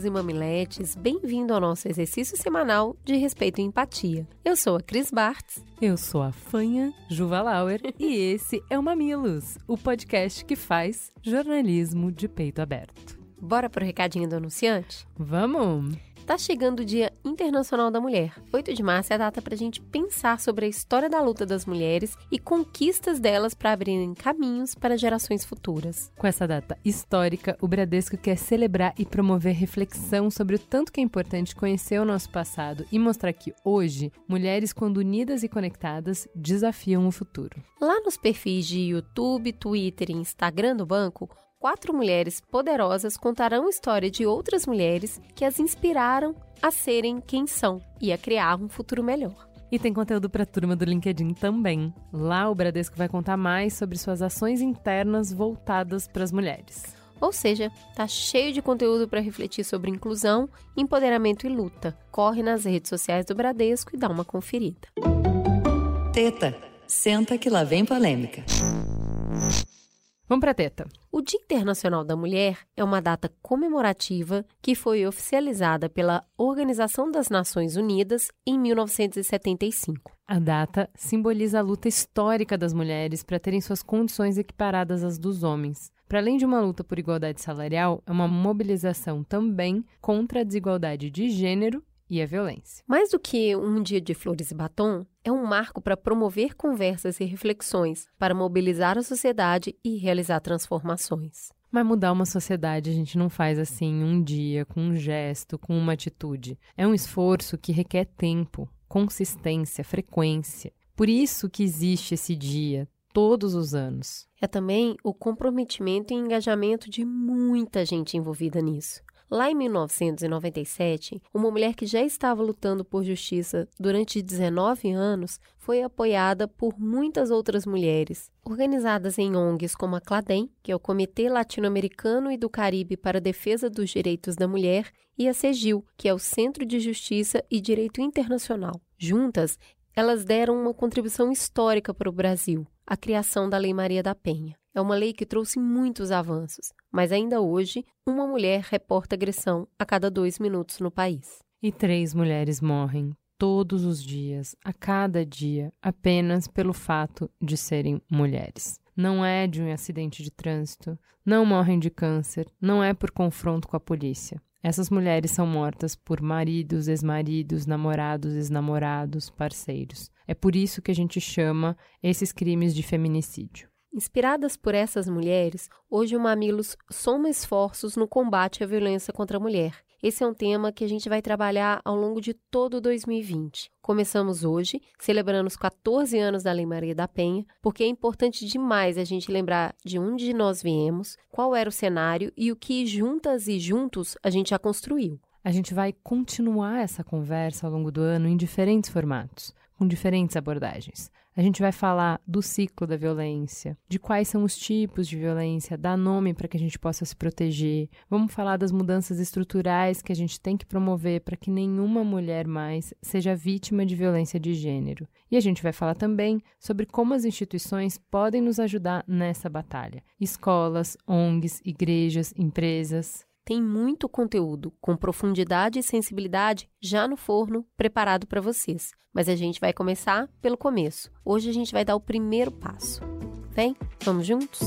Mamileiros e mamiletes, bem-vindo ao nosso exercício semanal de respeito e empatia. Eu sou a Cris Bartz. Eu sou a Fanha Juva Lauer e esse é o Mamilos, o podcast que faz jornalismo de peito aberto. Bora pro recadinho do anunciante? Vamos! Tá chegando o Dia Internacional da Mulher. 8 de março é a data para a gente pensar sobre a história da luta das mulheres e conquistas delas para abrirem caminhos para gerações futuras. Com essa data histórica, o Bradesco quer celebrar e promover reflexão sobre o tanto que é importante conhecer o nosso passado e mostrar que hoje, mulheres, quando unidas e conectadas, desafiam o futuro. Lá nos perfis de YouTube, Twitter e Instagram do banco, quatro mulheres poderosas contarão a história de outras mulheres que as inspiraram a serem quem são e a criar um futuro melhor. E tem conteúdo para a turma do LinkedIn também. Lá o Bradesco vai contar mais sobre suas ações internas voltadas para as mulheres. Ou seja, tá cheio de conteúdo para refletir sobre inclusão, empoderamento e luta. Corre nas redes sociais do Bradesco e dá uma conferida. Teta, senta que lá vem polêmica. Vamos para teta. O Dia Internacional da Mulher é uma data comemorativa que foi oficializada pela Organização das Nações Unidas em 1975. A data simboliza a luta histórica das mulheres para terem suas condições equiparadas às dos homens. Para além de uma luta por igualdade salarial, é uma mobilização também contra a desigualdade de gênero e a violência. Mais do que um dia de flores e batom, é um marco para promover conversas e reflexões, para mobilizar a sociedade e realizar transformações. Mas mudar uma sociedade a gente não faz assim um dia, com um gesto, com uma atitude. É um esforço que requer tempo, consistência, frequência. Por isso que existe esse dia, todos os anos. É também o comprometimento e engajamento de muita gente envolvida nisso. Lá em 1997, uma mulher que já estava lutando por justiça durante 19 anos foi apoiada por muitas outras mulheres, organizadas em ONGs como a CLADEM, que é o Comitê Latino-Americano e do Caribe para a Defesa dos Direitos da Mulher, e a CEGIL, que é o Centro de Justiça e Direito Internacional. Juntas, elas deram uma contribuição histórica para o Brasil, a criação da Lei Maria da Penha. É uma lei que trouxe muitos avanços, mas ainda hoje, uma mulher reporta agressão a cada dois minutos no país. E três mulheres morrem todos os dias, a cada dia, apenas pelo fato de serem mulheres. Não é de um acidente de trânsito, não morrem de câncer, não é por confronto com a polícia. Essas mulheres são mortas por maridos, ex-maridos, namorados, ex-namorados, parceiros. É por isso que a gente chama esses crimes de feminicídio. Inspiradas por essas mulheres, hoje o Mamilos soma esforços no combate à violência contra a mulher. Esse é um tema que a gente vai trabalhar ao longo de todo 2020. Começamos hoje, celebrando os 14 anos da Lei Maria da Penha, porque é importante demais a gente lembrar de onde nós viemos, qual era o cenário e o que juntas e juntos a gente já construiu. A gente vai continuar essa conversa ao longo do ano em diferentes formatos, com diferentes abordagens. A gente vai falar do ciclo da violência, de quais são os tipos de violência, dar nome para que a gente possa se proteger. Vamos falar das mudanças estruturais que a gente tem que promover para que nenhuma mulher mais seja vítima de violência de gênero. E a gente vai falar também sobre como as instituições podem nos ajudar nessa batalha. Escolas, ONGs, igrejas, empresas tem muito conteúdo com profundidade e sensibilidade já no forno preparado para vocês. Mas a gente vai começar pelo começo. Hoje a gente vai dar o primeiro passo. Vem, vamos juntos?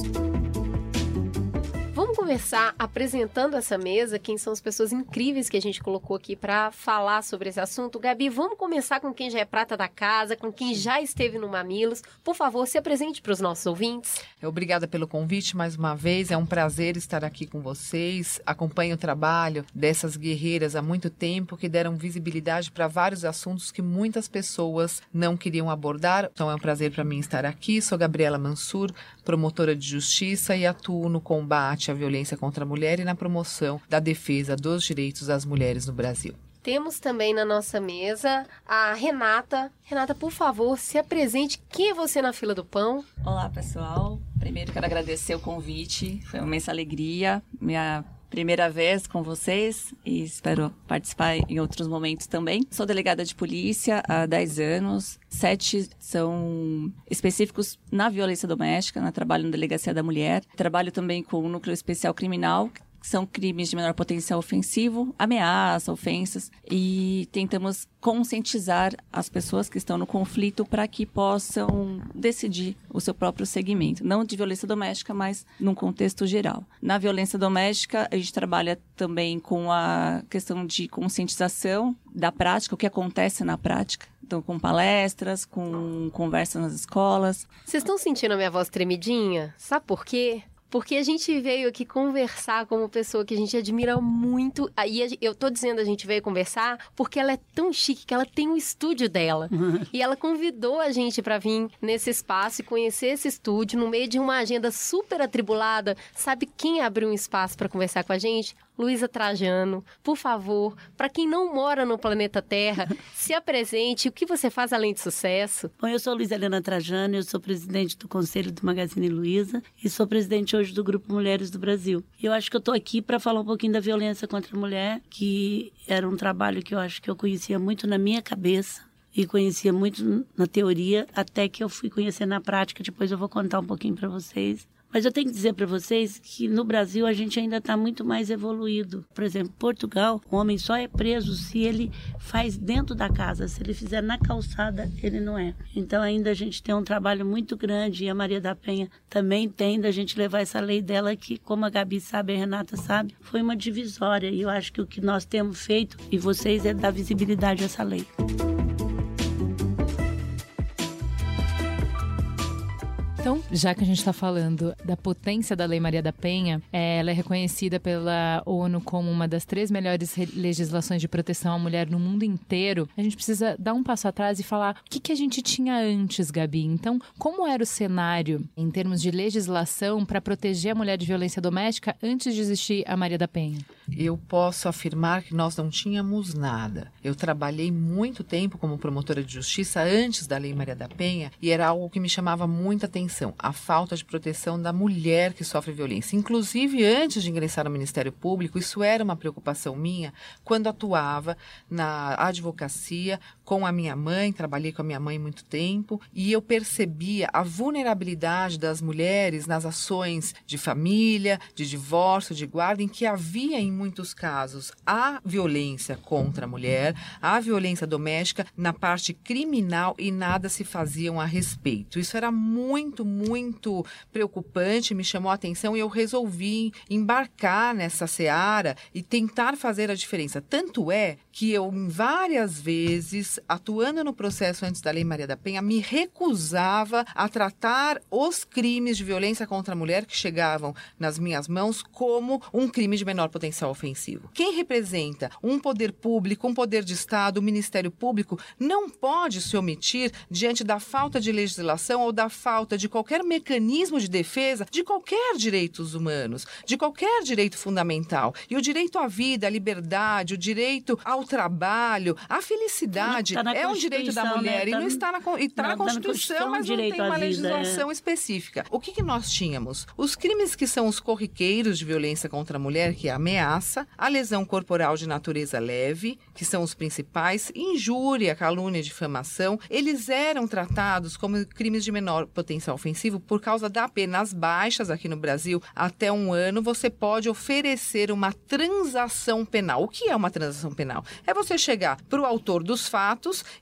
Vamos conversar apresentando essa mesa, quem são as pessoas incríveis que a gente colocou aqui para falar sobre esse assunto. Gabi, vamos começar com quem já é prata da casa, com quem já esteve no Mamilos. Por favor, se apresente para os nossos ouvintes. Obrigada pelo convite mais uma vez. É um prazer estar aqui com vocês. Acompanho o trabalho dessas guerreiras há muito tempo que deram visibilidade para vários assuntos que muitas pessoas não queriam abordar. Então é um prazer para mim estar aqui. Sou Gabriela Mansur, promotora de justiça e atuo no combate à violência contra a mulher e na promoção da defesa dos direitos das mulheres no Brasil. Temos também na nossa mesa a Renata. Renata, por favor, se apresente. Quem é você na fila do pão? Olá, pessoal. Primeiro quero agradecer o convite. Foi uma imensa alegria. Minha primeira vez com vocês e espero participar em outros momentos também. Sou delegada de polícia há 10 anos. Sete são específicos na violência doméstica, na trabalho na Delegacia da Mulher. Trabalho também com o Núcleo Especial Criminal, que são crimes de menor potencial ofensivo, ameaça, ofensas, e tentamos conscientizar as pessoas que estão no conflito para que possam decidir o seu próprio segmento, não de violência doméstica, mas num contexto geral. Na violência doméstica, a gente trabalha também com a questão de conscientização da prática, o que acontece na prática, então, com palestras, com conversas nas escolas. Vocês estão sentindo a minha voz tremidinha? Sabe por quê? Porque a gente veio aqui conversar com uma pessoa que a gente admira muito. Aí eu tô dizendo a gente veio conversar porque ela é tão chique que ela tem um estúdio dela. E ela convidou a gente para vir nesse espaço e conhecer esse estúdio no meio de uma agenda super atribulada. Sabe quem abriu um espaço para conversar com a gente? Luísa Trajano, por favor, para quem não mora no planeta Terra, se apresente. O que você faz além de sucesso? Bom, eu sou Luísa Helena Trajano, eu sou presidente do Conselho do Magazine Luiza e sou presidente hoje do Grupo Mulheres do Brasil. Eu acho que eu estou aqui para falar um pouquinho da violência contra a mulher, que era um trabalho que eu acho que eu conhecia muito na minha cabeça, e conhecia muito na teoria, até que eu fui conhecer na prática. Depois eu vou contar um pouquinho para vocês. Mas eu tenho que dizer para vocês que no Brasil a gente ainda está muito mais evoluído. Por exemplo, Portugal, o homem só é preso se ele faz dentro da casa. Se ele fizer na calçada, ele não é. Então ainda a gente tem um trabalho muito grande e a Maria da Penha também tem da gente levar essa lei dela que, como a Gabi sabe, a Renata sabe, foi uma divisória. E eu acho que o que nós temos feito e vocês é dar visibilidade a essa lei. Então, já que a gente está falando da potência da Lei Maria da Penha, é, ela é reconhecida pela ONU como uma das três melhores legislações de proteção à mulher no mundo inteiro. A gente precisa dar um passo atrás e falar o que, que a gente tinha antes, Gabi. Então, como era o cenário em termos de legislação para proteger a mulher de violência doméstica antes de existir a Maria da Penha? Eu posso afirmar que nós não tínhamos nada. Eu trabalhei muito tempo como promotora de justiça antes da Lei Maria da Penha e era algo que me chamava muita atenção a falta de proteção da mulher que sofre violência. Inclusive, antes de ingressar no Ministério Público, isso era uma preocupação minha quando atuava na advocacia com a minha mãe, trabalhei com a minha mãe muito tempo, e eu percebia a vulnerabilidade das mulheres nas ações de família, de divórcio, de guarda, em que havia, em muitos casos, a violência contra a mulher, a violência doméstica na parte criminal e nada se faziam a respeito. Isso era muito muito, preocupante, me chamou a atenção e eu resolvi embarcar nessa seara e tentar fazer a diferença. Tanto é que eu, várias vezes, atuando no processo antes da Lei Maria da Penha, me recusava a tratar os crimes de violência contra a mulher que chegavam nas minhas mãos como um crime de menor potencial ofensivo. Quem representa um poder público, um poder de Estado, o um Ministério Público, não pode se omitir diante da falta de legislação ou da falta de qualquer mecanismo de defesa de qualquer direitos humanos, de qualquer direito fundamental. E o direito à vida, à liberdade, o direito ao trabalho, à felicidade tá é um direito da mulher né? tá e não está na, e tá na, na Constituição, Constituição, mas não tem uma legislação é. específica. O que, que nós tínhamos? Os crimes que são os corriqueiros de violência contra a mulher, que é a ameaça, a lesão corporal de natureza leve, que são os principais, injúria, calúnia, difamação, eles eram tratados como crimes de menor potencial ofensivo por causa da penas baixas aqui no Brasil. Até um ano, você pode oferecer uma transação penal. O que é uma transação penal? É você chegar para o autor dos fatos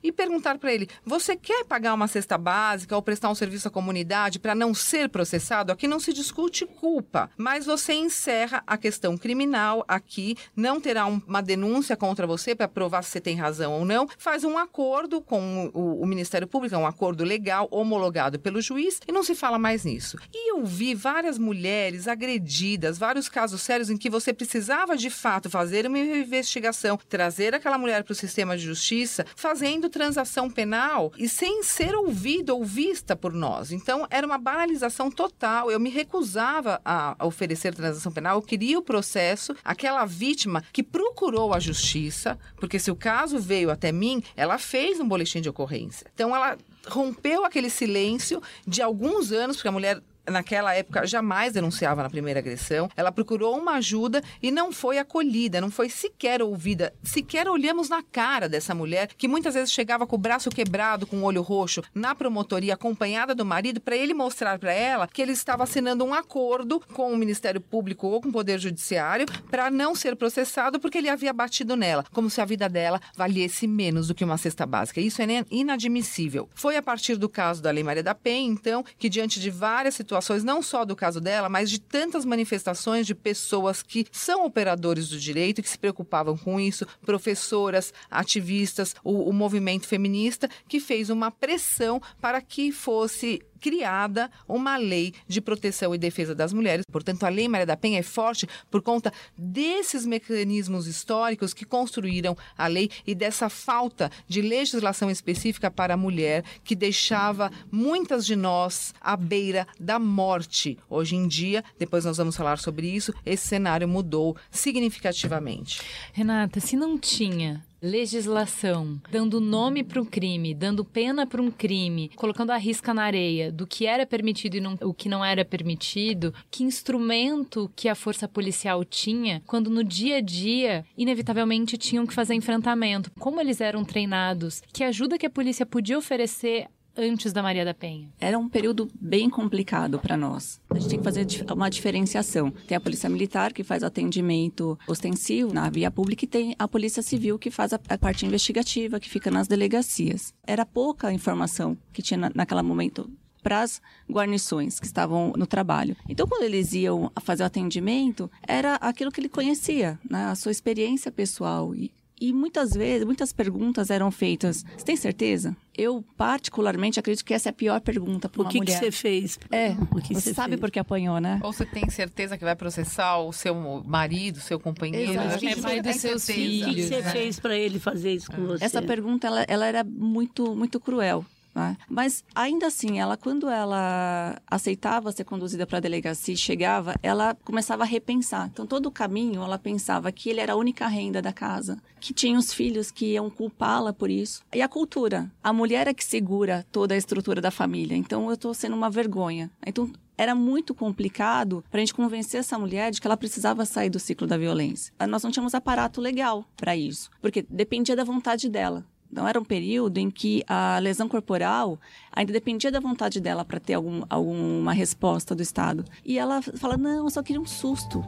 e perguntar para ele: você quer pagar uma cesta básica ou prestar um serviço à comunidade para não ser processado? Aqui não se discute culpa, mas você encerra a questão criminal. Aqui não terá uma denúncia contra você para provar se você tem razão ou não. Faz um acordo com o, o Ministério Público, é um acordo legal homologado pelo juiz e não se fala mais nisso. E eu vi várias mulheres agredidas, vários casos sérios em que você precisava de fato fazer uma investigação, trazer aquela mulher para o sistema de justiça, fazendo transação penal e sem ser ouvida ou vista por nós. Então, era uma banalização total. Eu me recusava a oferecer transação penal, eu queria o processo. aquela vítima que procurou a justiça, porque se o caso veio até mim, ela fez um boletim de ocorrência. Então ela rompeu aquele silêncio de alguns anos, porque a mulher naquela época jamais denunciava na primeira agressão. Ela procurou uma ajuda e não foi acolhida, não foi sequer ouvida. Sequer olhamos na cara dessa mulher que muitas vezes chegava com o braço quebrado, com o olho roxo, na promotoria acompanhada do marido para ele mostrar para ela que ele estava assinando um acordo com o Ministério Público ou com o Poder Judiciário para não ser processado porque ele havia batido nela, como se a vida dela valesse menos do que uma cesta básica. Isso é inadmissível. Foi a partir do caso da Lei Maria da Penha, então, que diante de várias situações situações, não só do caso dela, mas de tantas manifestações de pessoas que são operadores do direito que se preocupavam com isso, professoras, ativistas, o, o movimento feminista, que fez uma pressão para que fosse criada uma lei de proteção e defesa das mulheres. Portanto, a Lei Maria da Penha é forte por conta desses mecanismos históricos que construíram a lei e dessa falta de legislação específica para a mulher que deixava muitas de nós à beira da morte. Hoje em dia, depois nós vamos falar sobre isso, esse cenário mudou significativamente. Renata, se não tinha legislação, dando nome para um crime, dando pena para um crime, colocando a risca na areia do que era permitido e não, o que não era permitido, que instrumento que a força policial tinha quando no dia a dia, inevitavelmente, tinham que fazer enfrentamento, como eles eram treinados, que ajuda que a polícia podia oferecer antes da Maria da Penha? Era um período bem complicado para nós. A gente tem que fazer uma diferenciação. Tem a Polícia Militar, que faz atendimento ostensivo na via pública, e tem a Polícia Civil, que faz a, parte investigativa, que fica nas delegacias. Era pouca a informação que tinha na, naquele momento para as guarnições que estavam no trabalho. Então, quando eles iam fazer o atendimento, era aquilo que ele conhecia, né? a sua experiência pessoal. E e muitas vezes, muitas perguntas eram feitas. Você tem certeza? Eu, particularmente, acredito que essa é a pior pergunta para uma mulher. O que você fez? É, o que você, sabe fez? porque apanhou, né? Ou você tem certeza que vai processar o seu marido, seu companheiro? Exato. É pai dos seus filhos. O que você né? fez para ele fazer isso com você? Essa pergunta, ela, ela era muito, muito cruel. Né? Mas ainda assim, ela quando ela aceitava ser conduzida para a delegacia e chegava, ela começava a repensar. Então todo o caminho ela pensava que ele era a única renda da casa, que tinha os filhos que iam culpá-la por isso. E a cultura, a mulher é que segura toda a estrutura da família. Então eu estou sendo uma vergonha. Então era muito complicado para a gente convencer essa mulher de que ela precisava sair do ciclo da violência. Nós não tínhamos aparato legal para isso, porque dependia da vontade dela. Então, era um período em que a lesão corporal ainda dependia da vontade dela para ter algum, alguma resposta do Estado. E ela fala: não, eu só queria um susto.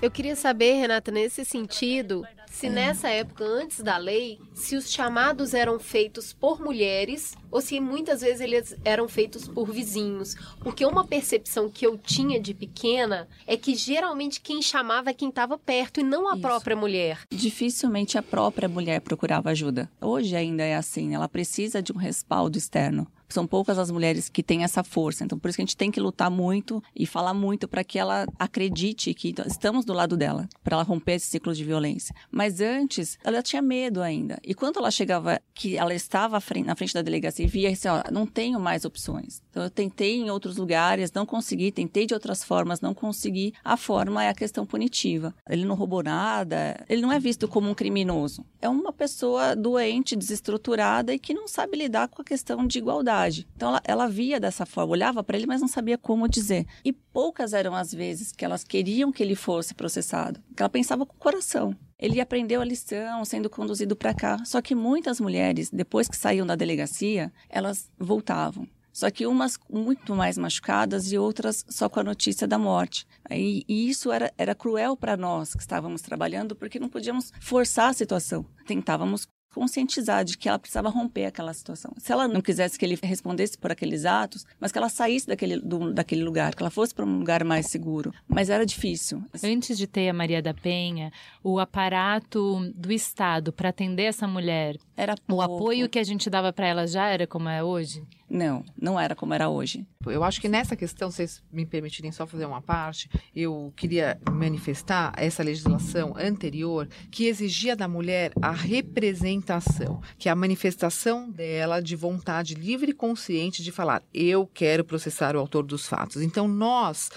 Eu queria saber, Renata, nesse sentido, se nessa época, antes da lei, se os chamados eram feitos por mulheres ou se muitas vezes eles eram feitos por vizinhos. Porque uma percepção que eu tinha de pequena é que geralmente quem chamava é quem estava perto e não a Isso. própria mulher. Dificilmente a própria mulher procurava ajuda. Hoje ainda é assim, ela precisa de um respaldo externo são poucas as mulheres que têm essa força. Então, por isso que a gente tem que lutar muito e falar muito para que ela acredite que estamos do lado dela, para ela romper esse ciclo de violência. Mas antes, ela tinha medo ainda. E quando ela chegava, que ela estava na frente da delegacia e via assim, ó, não tenho mais opções. Então, eu tentei em outros lugares, não consegui, tentei de outras formas, não consegui. A forma é a questão punitiva. Ele não roubou nada, ele não é visto como um criminoso. É uma pessoa doente, desestruturada e que não sabe lidar com a questão de igualdade verdade. Então ela, ela via dessa forma, olhava para ele, mas não sabia como dizer. E poucas eram as vezes que elas queriam que ele fosse processado, que ela pensava com o coração. Ele aprendeu a lição sendo conduzido para cá. Só que muitas mulheres, depois que saíam da delegacia, elas voltavam. Só que umas muito mais machucadas e outras só com a notícia da morte. E, e isso era, era cruel para nós que estávamos trabalhando, porque não podíamos forçar a situação. Tentávamos conscientizar de que ela precisava romper aquela situação. Se ela não quisesse que ele respondesse por aqueles atos, mas que ela saísse daquele, do, daquele lugar, que ela fosse para um lugar mais seguro. Mas era difícil. Antes de ter a Maria da Penha, o aparato do Estado para atender essa mulher, era pouco. o apoio que a gente dava para ela já era como é hoje? Não, não era como era hoje. Eu acho que nessa questão, vocês me permitirem só fazer uma parte, eu queria manifestar essa legislação anterior que exigia da mulher a representação, que é a manifestação dela de vontade livre e consciente de falar: eu quero processar o autor dos fatos. Então, nós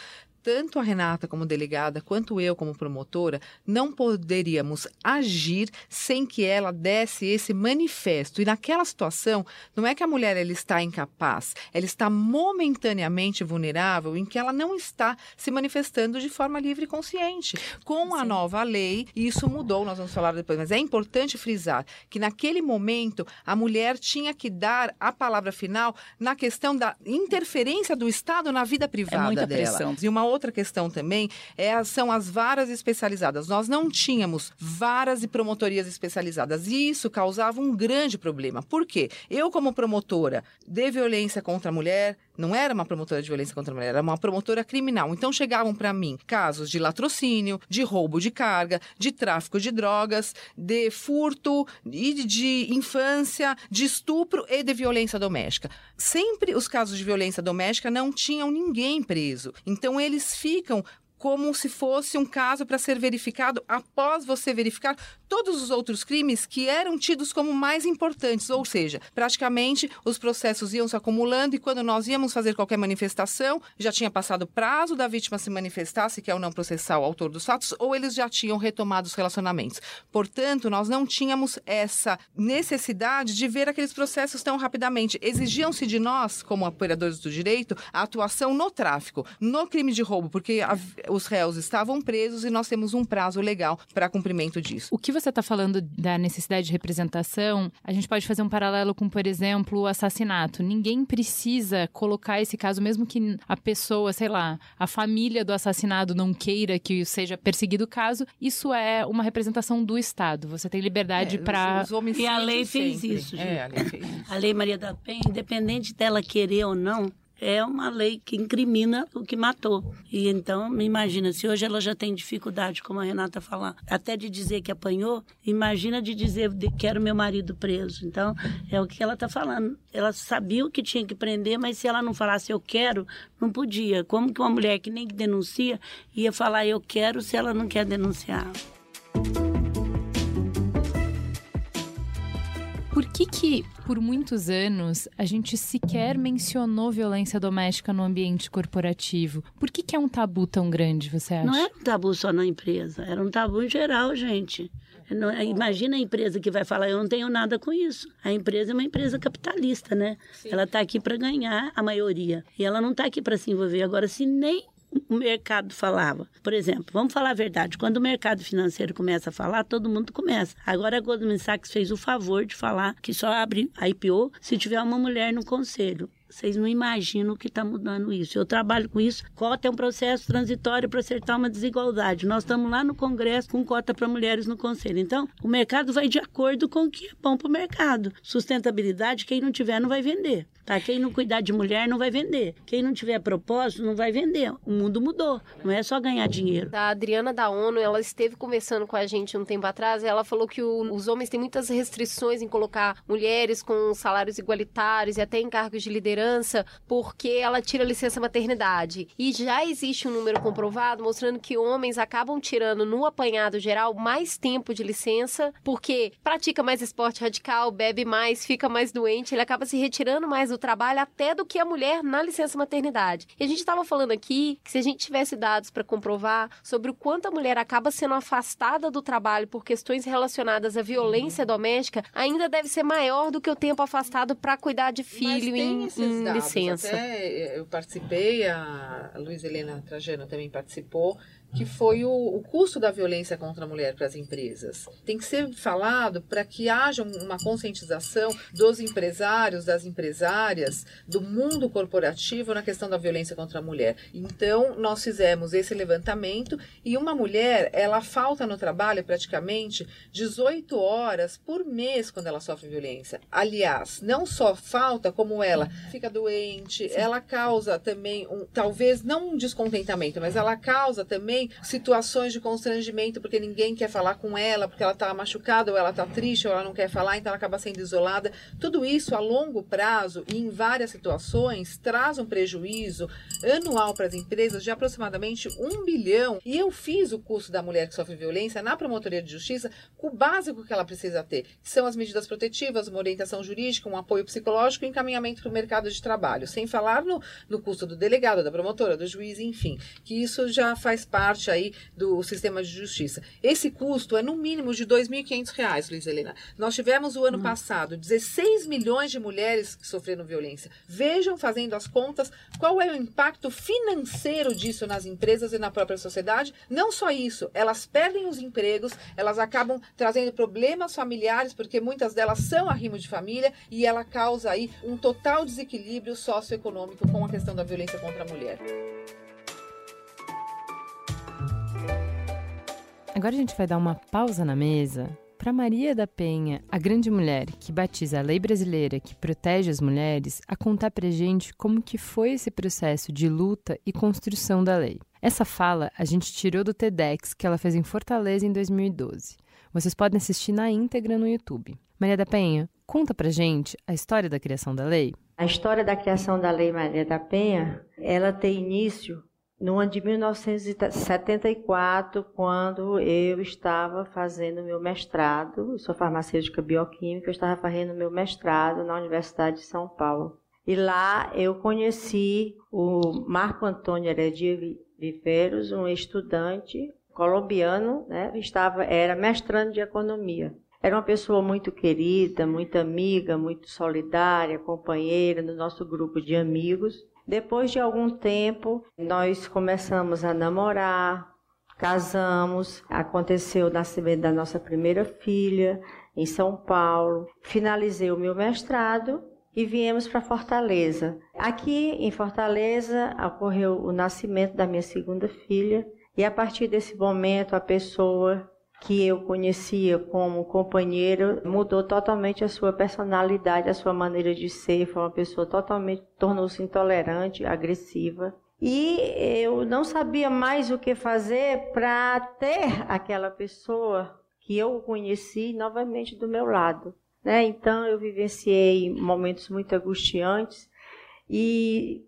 tanto a Renata como delegada, quanto eu como promotora, não poderíamos agir sem que ela desse esse manifesto. E naquela situação, não é que a mulher ela está incapaz, ela está momentaneamente vulnerável em que ela não está se manifestando de forma livre e consciente. Com a nova lei, isso mudou, nós vamos falar depois, mas é importante frisar que naquele momento a mulher tinha que dar a palavra final na questão da interferência do Estado na vida privada é muita dela. Pressão. E uma outra questão também é, são as varas especializadas. Nós não tínhamos varas e promotorias especializadas e isso causava um grande problema. Por quê? Eu, como promotora de violência contra a mulher, não era uma promotora de violência contra a mulher, era uma promotora criminal. Então chegavam para mim casos de latrocínio, de roubo de carga, de tráfico de drogas, de furto e de infância, de estupro e de violência doméstica. Sempre os casos de violência doméstica não tinham ninguém preso. Então eles ficam como se fosse um caso para ser verificado após você verificar todos os outros crimes que eram tidos como mais importantes, ou seja, praticamente os processos iam se acumulando e quando nós íamos fazer qualquer manifestação, já tinha passado o prazo da vítima se manifestar, se quer ou não processar o autor dos fatos, ou eles já tinham retomado os relacionamentos. Portanto, nós não tínhamos essa necessidade de ver aqueles processos tão rapidamente. Exigiam-se de nós, como operadores do direito, a atuação no tráfico, no crime de roubo, porque a, os réus estavam presos e nós temos um prazo legal para cumprimento disso. O que você está falando da necessidade de representação, a gente pode fazer um paralelo com, por exemplo, o assassinato. Ninguém precisa colocar esse caso, mesmo que a pessoa, sei lá, a família do assassinado não queira que seja perseguido o caso, isso é uma representação do Estado. Você tem liberdade É, para. E a lei fez sempre. isso, gente. É, a lei fez isso. A Lei Maria da Penha, independente dela querer ou não, é uma lei que incrimina o que matou. E então, me imagina, se hoje ela já tem dificuldade, como a Renata falar, até de dizer que apanhou, imagina de dizer de, quero meu marido preso. Então, é o que ela está falando. Ela sabia o que tinha que prender, mas se ela não falasse eu quero, não podia. Como que uma mulher que nem denuncia ia falar eu quero se ela não quer denunciar? Que que, por muitos anos, a gente sequer mencionou violência doméstica no ambiente corporativo? Por que que é um tabu tão grande, você acha? Não era um tabu só na empresa, era um tabu em geral, gente. Não- Imagina a empresa que vai falar, eu não tenho nada com isso. A empresa é uma empresa capitalista, né? Ela está aqui para ganhar a maioria. E ela não está aqui para se envolver. Agora, se nem o mercado falava. Por exemplo, vamos falar a verdade. Quando o mercado financeiro começa a falar, todo mundo começa. Agora a Goldman Sachs fez o favor de falar que só abre a IPO se tiver uma mulher no conselho. Vocês não imaginam o que está mudando isso. Eu trabalho com isso. Cota é um processo transitório para acertar uma desigualdade. Nós estamos lá no Congresso com cota para mulheres no Conselho. Então, o mercado vai de acordo com o que é bom para o mercado. Sustentabilidade, quem não tiver, não vai vender. Tá? Quem não cuidar de mulher não vai vender. Quem não tiver propósito não vai vender. O mundo mudou. Não é só ganhar dinheiro. A Adriana da ONU, ela esteve conversando com a gente um tempo atrás ela falou que o- os homens têm muitas restrições em colocar mulheres com salários igualitários e até em cargos de liderança, porque ela tira licença maternidade. E já existe um número comprovado mostrando que homens acabam tirando no apanhado geral mais tempo de licença, porque pratica mais esporte radical, bebe mais, fica mais doente, ele acaba se retirando mais do trabalho até do que a mulher na licença maternidade. E a gente estava falando aqui que se a gente tivesse dados para comprovar sobre o quanto a mulher acaba sendo afastada do trabalho por questões relacionadas à violência doméstica, ainda deve ser maior do que o tempo afastado para cuidar de filho Mas tem em, esses dados, licença. Até eu participei, a Luiz Helena Trajano também participou, que foi o, o custo da violência contra a mulher para as empresas. Tem que ser falado para que haja uma conscientização dos empresários, das empresárias, do mundo corporativo na questão da violência contra a mulher. Então, nós fizemos esse levantamento e uma mulher, ela falta no trabalho praticamente 18 horas por mês quando ela sofre violência. Aliás, não só falta, como ela fica doente, ela causa também, um, talvez não um descontentamento, mas ela causa também também situações de constrangimento porque ninguém quer falar com ela, porque ela está machucada ou ela está triste ou ela não quer falar, então ela acaba sendo isolada. Tudo isso a longo prazo e em várias situações traz um prejuízo anual para as empresas de aproximadamente um bilhão. E eu fiz o curso da mulher que sofre violência na promotoria de justiça com o básico que ela precisa ter, que são as medidas protetivas, uma orientação jurídica, um apoio psicológico e encaminhamento para o mercado de trabalho, sem falar no, no custo do delegado, da promotora, do juiz, enfim, que isso já faz parte aí do sistema de justiça. Esse custo é no mínimo de R$ 2.500, Luiz Helena. Nós tivemos o ano hum. passado 16 milhões de mulheres que sofreram violência. Vejam, fazendo as contas, qual é o impacto financeiro disso nas empresas e na própria sociedade. Não só isso, elas perdem os empregos, elas acabam trazendo problemas familiares, porque muitas delas são arrimo de família, e ela causa aí um total desequilíbrio socioeconômico com a questão da violência contra a mulher. Agora a gente vai dar uma pausa na mesa para Maria da Penha, a grande mulher que batiza a lei brasileira que protege as mulheres, a contar para gente como que foi esse processo de luta e construção da lei. Essa fala a gente tirou do TEDx que ela fez em Fortaleza em 2012. Vocês podem assistir na íntegra no YouTube. Maria da Penha, conta pra gente a história da criação da lei. A história da criação da Lei Maria da Penha, ela tem início no ano de 1974, quando eu estava fazendo meu mestrado, sou farmacêutica bioquímica, eu estava fazendo meu mestrado na Universidade de São Paulo. E lá eu conheci o Marco Antônio Heredia Viveiros, um estudante colombiano, né? estava era mestrando de economia. Era uma pessoa muito querida, muito amiga, muito solidária, companheira do nosso grupo de amigos. Depois de algum tempo, nós começamos a namorar, casamos, aconteceu o nascimento da nossa primeira filha em São Paulo. Finalizei o meu mestrado e viemos para Fortaleza. Aqui em Fortaleza ocorreu o nascimento da minha segunda filha e a partir desse momento a pessoa que eu conhecia como companheiro mudou totalmente a sua personalidade, a sua maneira de ser, foi uma pessoa totalmente tornou-se intolerante, agressiva. E eu não sabia mais o que fazer para ter aquela pessoa que eu conheci novamente do meu lado. Né? Então eu vivenciei momentos muito angustiantes e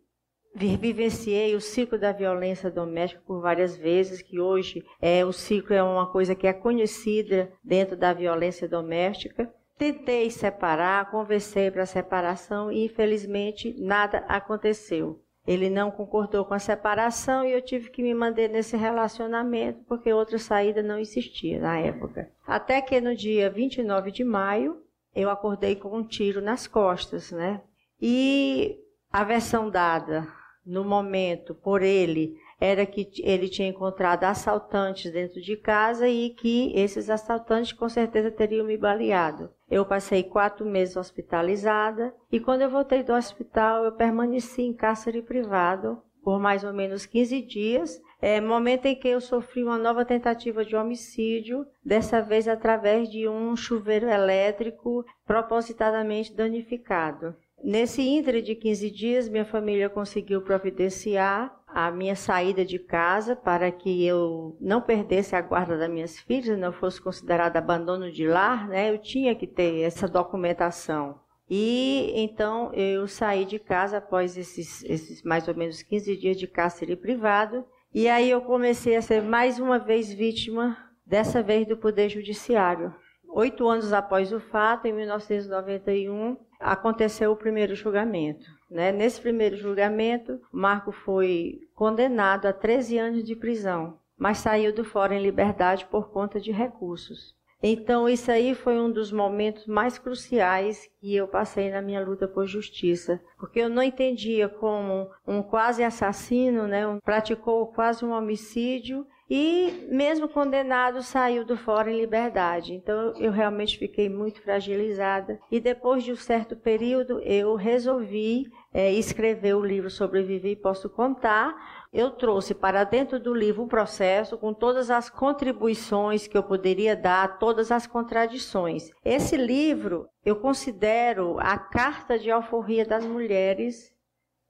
vivenciei o ciclo da violência doméstica por várias vezes, que hoje é o ciclo é uma coisa que é conhecida dentro da violência doméstica. Tentei separar, conversei para a separação e infelizmente nada aconteceu. Ele não concordou com a separação e eu tive que me manter nesse relacionamento porque outra saída não existia na época. Até que no dia 29 de maio eu acordei com um tiro nas costas, né? E a versão dada no momento por ele era que ele tinha encontrado assaltantes dentro de casa e que esses assaltantes com certeza teriam me baleado. Eu passei quatro meses hospitalizada e quando eu voltei do hospital eu permaneci em cárcere privado por mais ou menos 15 dias, é, momento em que eu sofri uma nova tentativa de homicídio, dessa vez através de um chuveiro elétrico propositadamente danificado. Nesse intre de 15 dias, minha família conseguiu providenciar a minha saída de casa para que eu não perdesse a guarda das minhas filhas, não fosse considerado abandono de lar, né? Eu tinha que ter essa documentação. E então eu saí de casa após esses, esses mais ou menos 15 dias de cárcere privado. E aí eu comecei a ser mais uma vez vítima, dessa vez do Poder Judiciário. Oito anos após o fato, em 1991, aconteceu o primeiro julgamento. Né? Nesse primeiro julgamento, Marco foi condenado a 13 anos de prisão, mas saiu do fórum em liberdade por conta de recursos. Então, isso aí foi um dos momentos mais cruciais que eu passei na minha luta por justiça, porque eu não entendia como um quase assassino, né, praticou quase um homicídio e, mesmo condenado, saiu do fórum em liberdade. Então, eu realmente fiquei muito fragilizada. E depois de um certo período, eu resolvi é, escrever o livro Sobreviver e Posso Contar. Eu trouxe para dentro do livro o processo com todas as contribuições que eu poderia dar, todas as contradições. Esse livro eu considero a carta de alforria das mulheres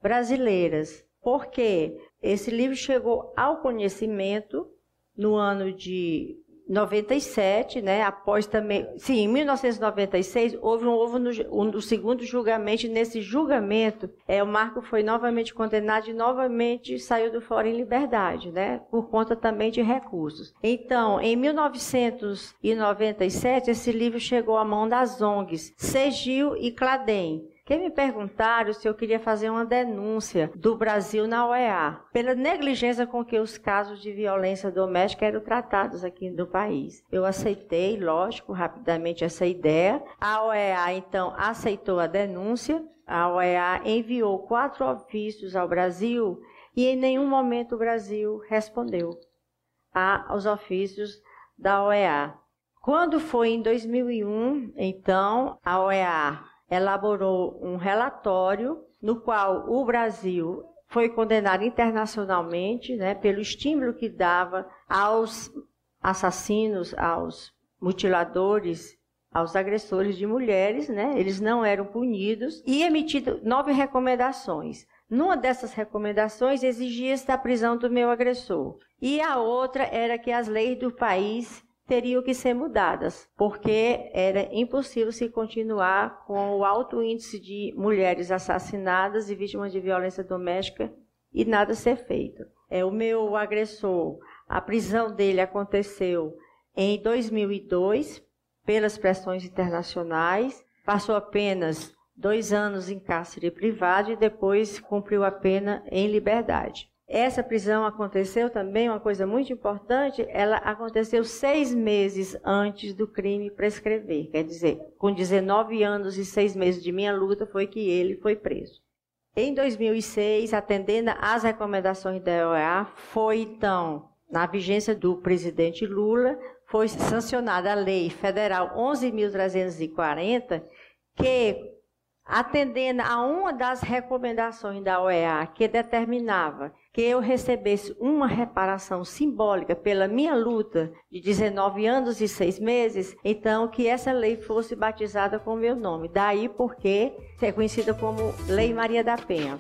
brasileiras. Por quê? Esse livro chegou ao conhecimento no ano de 97, né? Após também, sim, em 1996 houve um, houve um, um, segundo julgamento. Nesse julgamento, é, o Marco foi novamente condenado e novamente saiu do fórum em liberdade, né? Por conta também de recursos. Então, em 1997, esse livro chegou à mão das ONGs Segil e Cladem. Que me perguntaram se eu queria fazer uma denúncia do Brasil na OEA pela negligência com que os casos de violência doméstica eram tratados aqui no país. Eu aceitei, lógico, rapidamente essa ideia. A OEA então aceitou a denúncia. A OEA enviou quatro ofícios ao Brasil e em nenhum momento o Brasil respondeu aos ofícios da OEA. Quando foi em 2001, então, a OEA elaborou um relatório no qual o Brasil foi condenado internacionalmente né, pelo estímulo que dava aos assassinos, aos mutiladores, aos agressores de mulheres, né? Eles não eram punidos e emitido nove recomendações. Numa dessas recomendações exigia-se a prisão do meu agressor. E a outra era que as leis do país teriam que ser mudadas, porque era impossível se continuar com o alto índice de mulheres assassinadas e vítimas de violência doméstica e nada ser feito. É o meu agressor, a prisão dele aconteceu em 2002 pelas pressões internacionais, passou apenas dois anos em cárcere privado e depois cumpriu a pena em liberdade. Essa prisão aconteceu também, uma coisa muito importante, ela aconteceu seis meses antes do crime prescrever. Quer dizer, com 19 anos e seis meses de minha luta, foi que ele foi preso. Em 2006, atendendo às recomendações da OEA, foi então, na vigência do presidente Lula, foi sancionada a Lei Federal 11.340, que, atendendo a uma das recomendações da OEA, que determinava que eu recebesse uma reparação simbólica pela minha luta de 19 anos e 6 meses, então que essa lei fosse batizada com meu nome. Daí porque é conhecida como Lei Maria da Penha.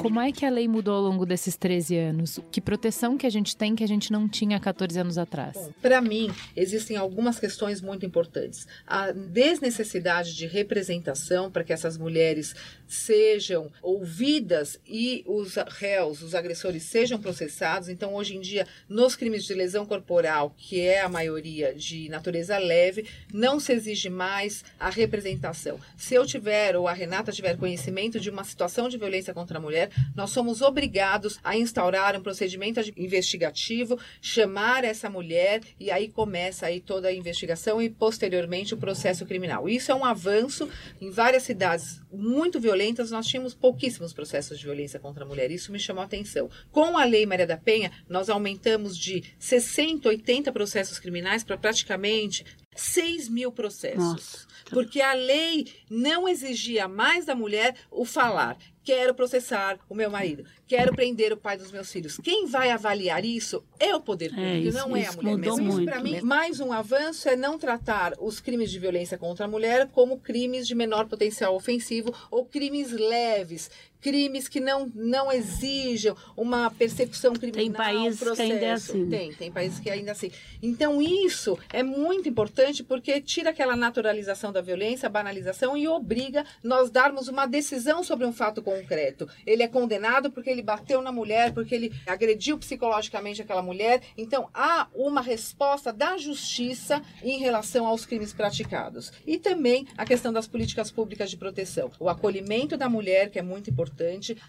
Como é que a lei mudou ao longo desses 13 anos? Que proteção que a gente tem que a gente não tinha 14 anos atrás? Para mim, existem algumas questões muito importantes. A desnecessidade de representação para que essas mulheres sejam ouvidas e os réus, os agressores, sejam processados. Então, hoje em dia, nos crimes de lesão corporal, que é a maioria de natureza leve, não se exige mais a representação. Se eu tiver ou a Renata tiver conhecimento de uma situação de violência contra a mulher, nós somos obrigados a instaurar um procedimento investigativo, chamar essa mulher e aí começa aí toda a investigação e posteriormente o processo criminal. Isso é um avanço em várias cidades muito violentas, nós tínhamos pouquíssimos processos de violência contra a mulher. Isso me chamou a atenção. Com a Lei Maria da Penha, nós aumentamos de 60, 80 processos criminais para praticamente 6 mil processos. Nossa. Porque a lei não exigia mais da mulher o falar. Quero processar o meu marido. Quero prender o pai dos meus filhos. Quem vai avaliar isso é o poder é, público, é, isso, não é a mulher. Mas isso, para mim, mais um avanço é não tratar os crimes de violência contra a mulher como crimes de menor potencial ofensivo ou crimes leves, crimes que não, não exijam uma persecução criminal. Tem países processo. que ainda é assim. Tem, tem países que ainda é assim. Então, isso é muito importante porque tira aquela naturalização da violência, a banalização e obriga nós darmos uma decisão sobre um fato concreto. Ele é condenado porque ele bateu na mulher, porque ele agrediu psicologicamente aquela mulher. Então, há uma resposta da justiça em relação aos crimes praticados. E também a questão das políticas públicas de proteção. O acolhimento da mulher, que é muito importante,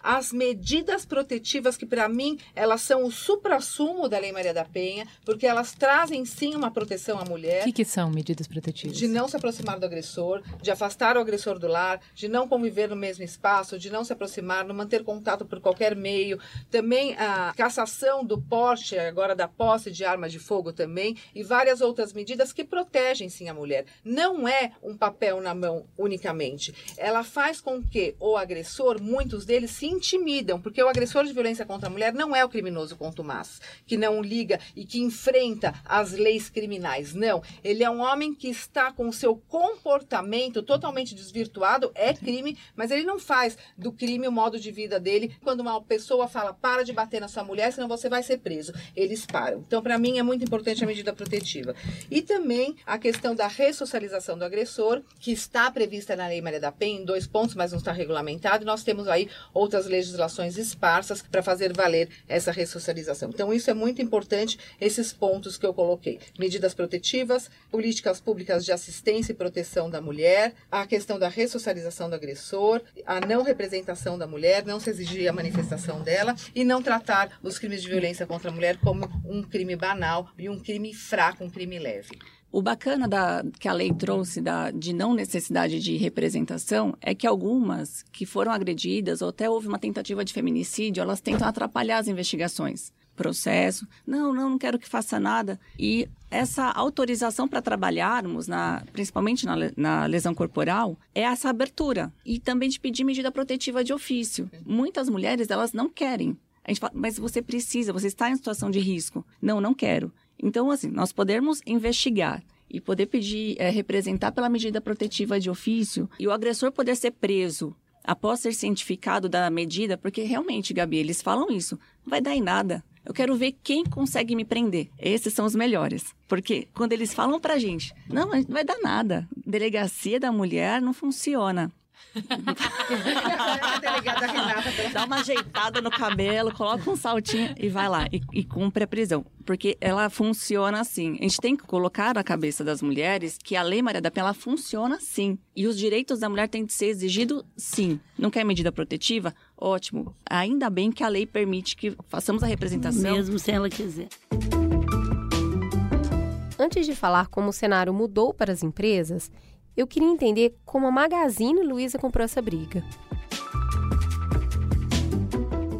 as medidas protetivas, que para mim elas são o supra-sumo da Lei Maria da Penha, porque elas trazem sim uma proteção à mulher. O que, que são medidas protetivas? De não se aproximar do agressor, de afastar o agressor do lar, de não conviver no mesmo espaço, de não se aproximar, não manter contato por qualquer meio. Também a cassação do porte, agora da posse de arma de fogo também, e várias outras medidas que protegem sim a mulher. Não é um papel na mão unicamente. Ela faz com que o agressor, muitos deles, se intimidam, porque o agressor de violência contra a mulher não é o criminoso contumaz, que não liga e que enfrenta as leis criminais. Não. Ele é um homem que está com o seu comportamento totalmente desvirtuado, é crime, mas ele não faz do crime o modo de vida dele. Quando uma pessoa fala, para de bater na sua mulher, senão você vai ser preso. Eles param. Então, para mim, é muito importante a medida protetiva. E também a questão da ressocialização do agressor, que está prevista na Lei Maria da Penha, em dois pontos, mas não está regulamentado. Nós temos aí outras legislações esparsas para fazer valer essa ressocialização. Então, isso é muito importante, esses pontos que eu coloquei. Medidas protetivas, políticas públicas de assistência e proteção da mulher, a questão da ressocialização do agressor, a não representação da mulher, não se exigir a manifestação dela e não tratar os crimes de violência contra a mulher como um crime banal e um crime fraco, um crime leve. O bacana da, que a lei trouxe da, de não necessidade de representação é que algumas que foram agredidas ou até houve uma tentativa de feminicídio, elas tentam atrapalhar as investigações. Processo, não, não, não quero que faça nada. E essa autorização para trabalharmos, na, principalmente na, na, lesão corporal, é essa abertura. E também de pedir medida protetiva de ofício. Muitas mulheres, elas não querem. A gente fala, mas você precisa, você está em situação de risco. Não, não quero. Então, assim, nós podemos investigar e poder pedir, é, representar pela medida protetiva de ofício e o agressor poder ser preso após ser cientificado da medida, porque realmente, Gabi, eles falam isso, não vai dar em nada. Eu quero ver quem consegue me prender. Esses são os melhores. Porque quando eles falam pra gente, não, não vai dar nada. Delegacia da mulher não funciona. Dá uma ajeitada no cabelo, coloca um saltinho e vai lá e, e, cumpre a prisão. Porque ela funciona assim. A gente tem que colocar na cabeça das mulheres que a Lei Maria da Penha ela funciona sim. E os direitos da mulher têm que ser exigidos sim. Não quer medida protetiva? Ótimo. Ainda bem que a lei permite que façamos a representação. Mesmo se ela quiser. Antes de falar como o cenário mudou para as empresas, eu queria entender como a Magazine Luiza comprou essa briga.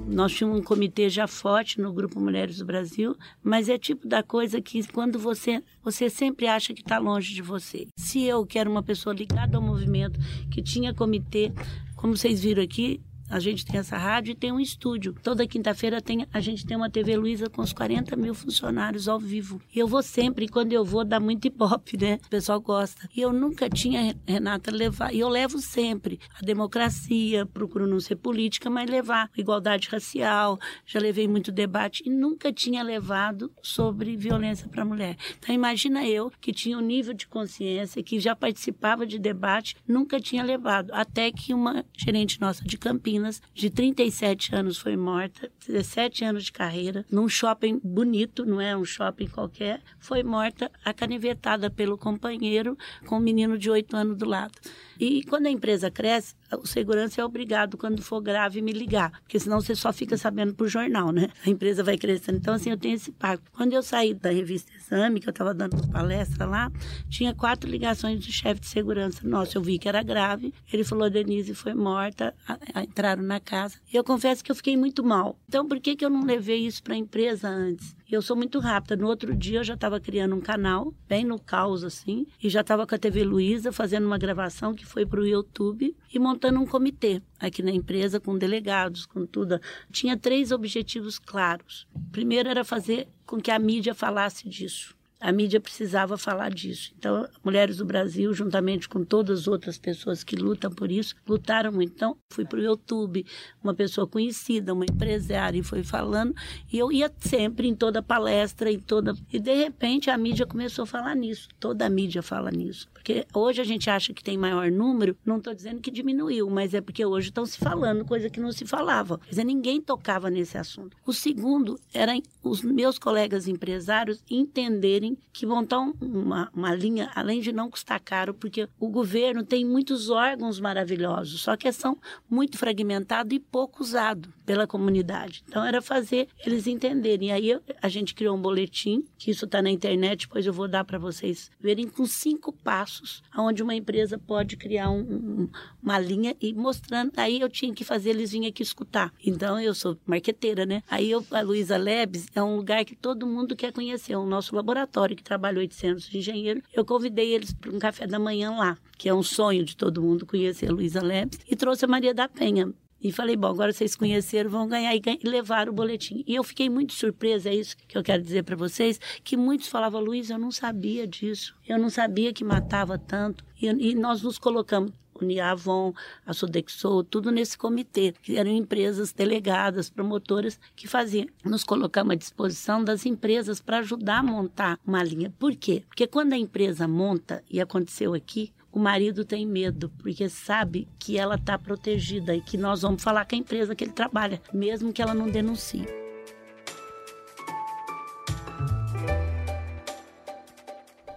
Nós tínhamos um comitê já forte no Grupo Mulheres do Brasil, mas é tipo da coisa que quando você você sempre acha que está longe de você. Se eu, que era uma pessoa ligada ao movimento, que tinha comitê, como vocês viram aqui, a gente tem essa rádio e tem um estúdio. Toda quinta-feira tem, a gente tem uma TV Luiza com os 40 mil funcionários ao vivo. Eu vou sempre, quando eu vou, dá muito hip-hop, né? O pessoal gosta. E eu nunca tinha, Renata, levar, e eu levo sempre a democracia, procuro não ser política, mas levar igualdade racial, já levei muito debate, e nunca tinha levado sobre violência para a mulher. Então imagina eu, que tinha um nível de consciência, que já participava de debate, nunca tinha levado. Até que uma gerente nossa de Campinas, Campinas, de 37 anos, foi morta, 17 anos de carreira, num shopping bonito, não é um shopping qualquer, foi morta, acanivetada pelo companheiro com um menino de 8 anos do lado. E quando a empresa cresce, o segurança é obrigado, quando for grave, me ligar, porque senão você só fica sabendo por jornal, né? A empresa vai crescendo. Então, assim, eu tenho esse pacto. Quando eu saí da revista Exame, que eu estava dando palestra lá, tinha quatro ligações do chefe de segurança nosso. Eu vi que era grave. Ele falou: Denise foi morta, entraram na casa. E eu confesso que eu fiquei muito mal. Então, por que, que eu não levei isso para a empresa antes? Eu sou muito rápida. No outro dia eu já estava criando um canal, bem no caos assim, e já estava com a TV Luiza fazendo uma gravação que foi para o YouTube e montando um comitê aqui na empresa com delegados, com tudo. Tinha três objetivos claros. Primeiro era fazer com que a mídia falasse disso a mídia precisava falar disso. Então, Mulheres do Brasil, juntamente com todas as outras pessoas que lutam por isso, lutaram muito. Então, fui para o YouTube, uma pessoa conhecida, uma empresária, e foi falando, e eu ia sempre em toda palestra, em toda. E de repente a mídia começou a falar nisso. Toda a mídia fala nisso. Porque hoje a gente acha que tem maior número, não estou dizendo que diminuiu, mas é porque hoje estão se falando coisa que não se falava. Quer dizer, ninguém tocava nesse assunto. O segundo era os meus colegas empresários entenderem que montar uma, uma linha, além de não custar caro, porque o governo tem muitos órgãos maravilhosos, só que são muito fragmentados e pouco usados pela comunidade. Então era fazer eles entenderem. E aí a gente criou um boletim, que isso está na internet, depois eu vou dar para vocês verem, com cinco passos, onde uma empresa pode criar um, um, uma linha e mostrando. Aí eu tinha que fazer eles virem aqui escutar. Então eu sou marqueteira, né? Aí eu, a Luísa Lebes é um lugar que todo mundo quer conhecer, é o nosso laboratório que trabalha 800 engenheiros. Eu convidei eles para um café da manhã lá, que é um sonho de todo mundo conhecer a Luísa Lebes, e trouxe a Maria da Penha. E falei, bom, agora vocês conheceram, vão ganhar e, e levar o boletim. E eu fiquei muito surpresa, é isso que eu quero dizer para vocês, que muitos falavam, Luiz, eu não sabia disso. Eu não sabia que matava tanto. E, e nós nos colocamos Uniavon, a Sodexo, tudo nesse comitê, que eram empresas delegadas, promotoras, que faziam. Nos colocamos à disposição das empresas para ajudar a montar uma linha. Por quê? Porque quando a empresa monta, e aconteceu aqui, o marido tem medo, porque sabe que ela está protegida e que nós vamos falar com a empresa que ele trabalha, mesmo que ela não denuncie.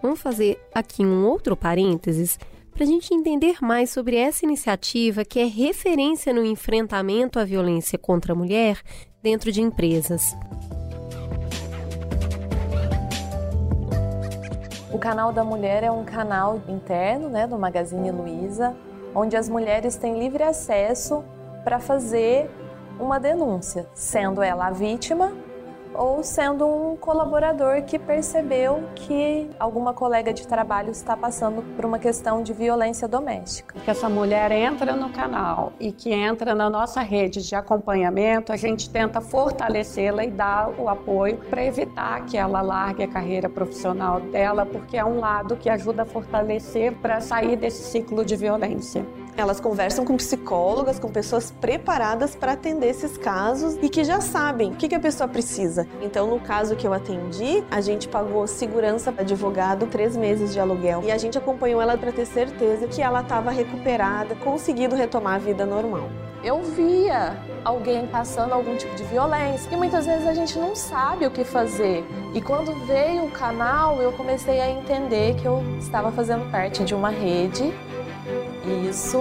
Vamos fazer aqui um outro parênteses para a gente entender mais sobre essa iniciativa que é referência no enfrentamento à violência contra a mulher dentro de empresas. O canal da mulher é um canal interno né, do Magazine Luiza, onde as mulheres têm livre acesso para fazer uma denúncia, sendo ela a vítima ou sendo um colaborador que percebeu que alguma colega de trabalho está passando por uma questão de violência doméstica. Que essa mulher entra no canal e que entra na nossa rede de acompanhamento, a gente tenta fortalecê-la e dar o apoio para evitar que ela largue a carreira profissional dela, porque é um lado que ajuda a fortalecer para sair desse ciclo de violência. Elas conversam com psicólogas, com pessoas preparadas para atender esses casos e que já sabem o que, a pessoa precisa. Então, no caso que eu atendi, a gente pagou segurança para advogado três meses de aluguel e a gente acompanhou ela para ter certeza que ela estava recuperada, conseguindo retomar a vida normal. Eu via alguém passando algum tipo de violência e muitas vezes a gente não sabe o que fazer. E quando veio o canal, eu comecei a entender que eu estava fazendo parte de uma rede isso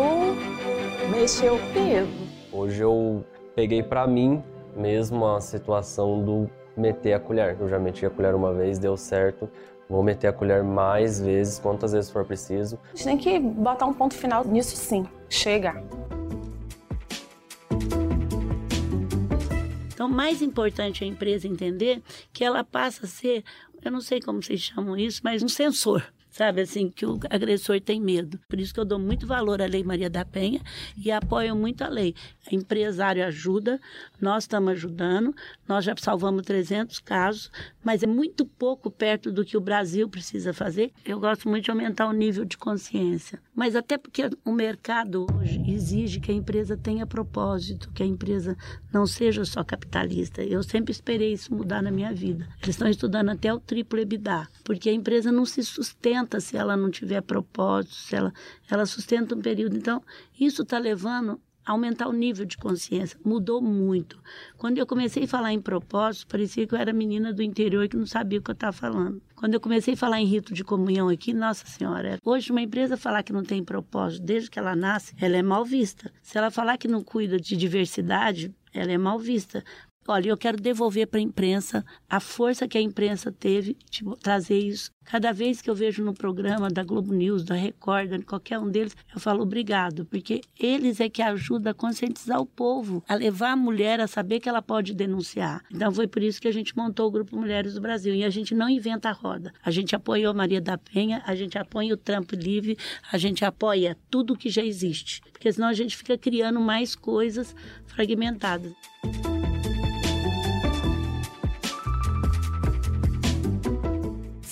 mexeu comigo. Hoje eu peguei para mim mesmo a situação do meter a colher. Eu já meti a colher uma vez, deu certo. Vou meter a colher mais vezes, quantas vezes for preciso. A gente tem que botar um ponto final nisso sim. Chega. Então, mais importante é a empresa entender que ela passa a ser, eu não sei como vocês chamam isso, mas um sensor sabe assim, que o agressor tem medo. Por isso que eu dou muito valor à Lei Maria da Penha e apoio muito a lei. O empresário ajuda, nós estamos ajudando, nós já salvamos 300 casos, mas é muito pouco perto do que o Brasil precisa fazer. Eu gosto muito de aumentar o nível de consciência, mas até porque o mercado hoje exige que a empresa tenha propósito, que a empresa não seja só capitalista. Eu sempre esperei isso mudar na minha vida. Eles estão estudando até o triplo EBITDA, porque a empresa não se sustenta sustenta se ela não tiver propósito, se ela, ela sustenta um período. Então, isso está levando a aumentar o nível de consciência. Mudou muito. Quando eu comecei a falar em propósito, parecia que eu era menina do interior que não sabia o que eu estava falando. Quando eu comecei a falar em rito de comunhão aqui, nossa senhora, hoje uma empresa falar que não tem propósito desde que ela nasce, ela é mal vista. Se ela falar que não cuida de diversidade, ela é mal vista. Olha, eu quero devolver para a imprensa a força que a imprensa teve de trazer isso. Cada vez que eu vejo no programa da Globo News, da Record, de qualquer um deles, eu falo obrigado, porque eles é que ajudam a conscientizar o povo, a levar a mulher a saber que ela pode denunciar. Então foi por isso que a gente montou o Grupo Mulheres do Brasil. E a gente não inventa a roda. A gente apoiou a Maria da Penha, a gente apoia o Trampo Livre, a gente apoia tudo que já existe. Porque senão a gente fica criando mais coisas fragmentadas.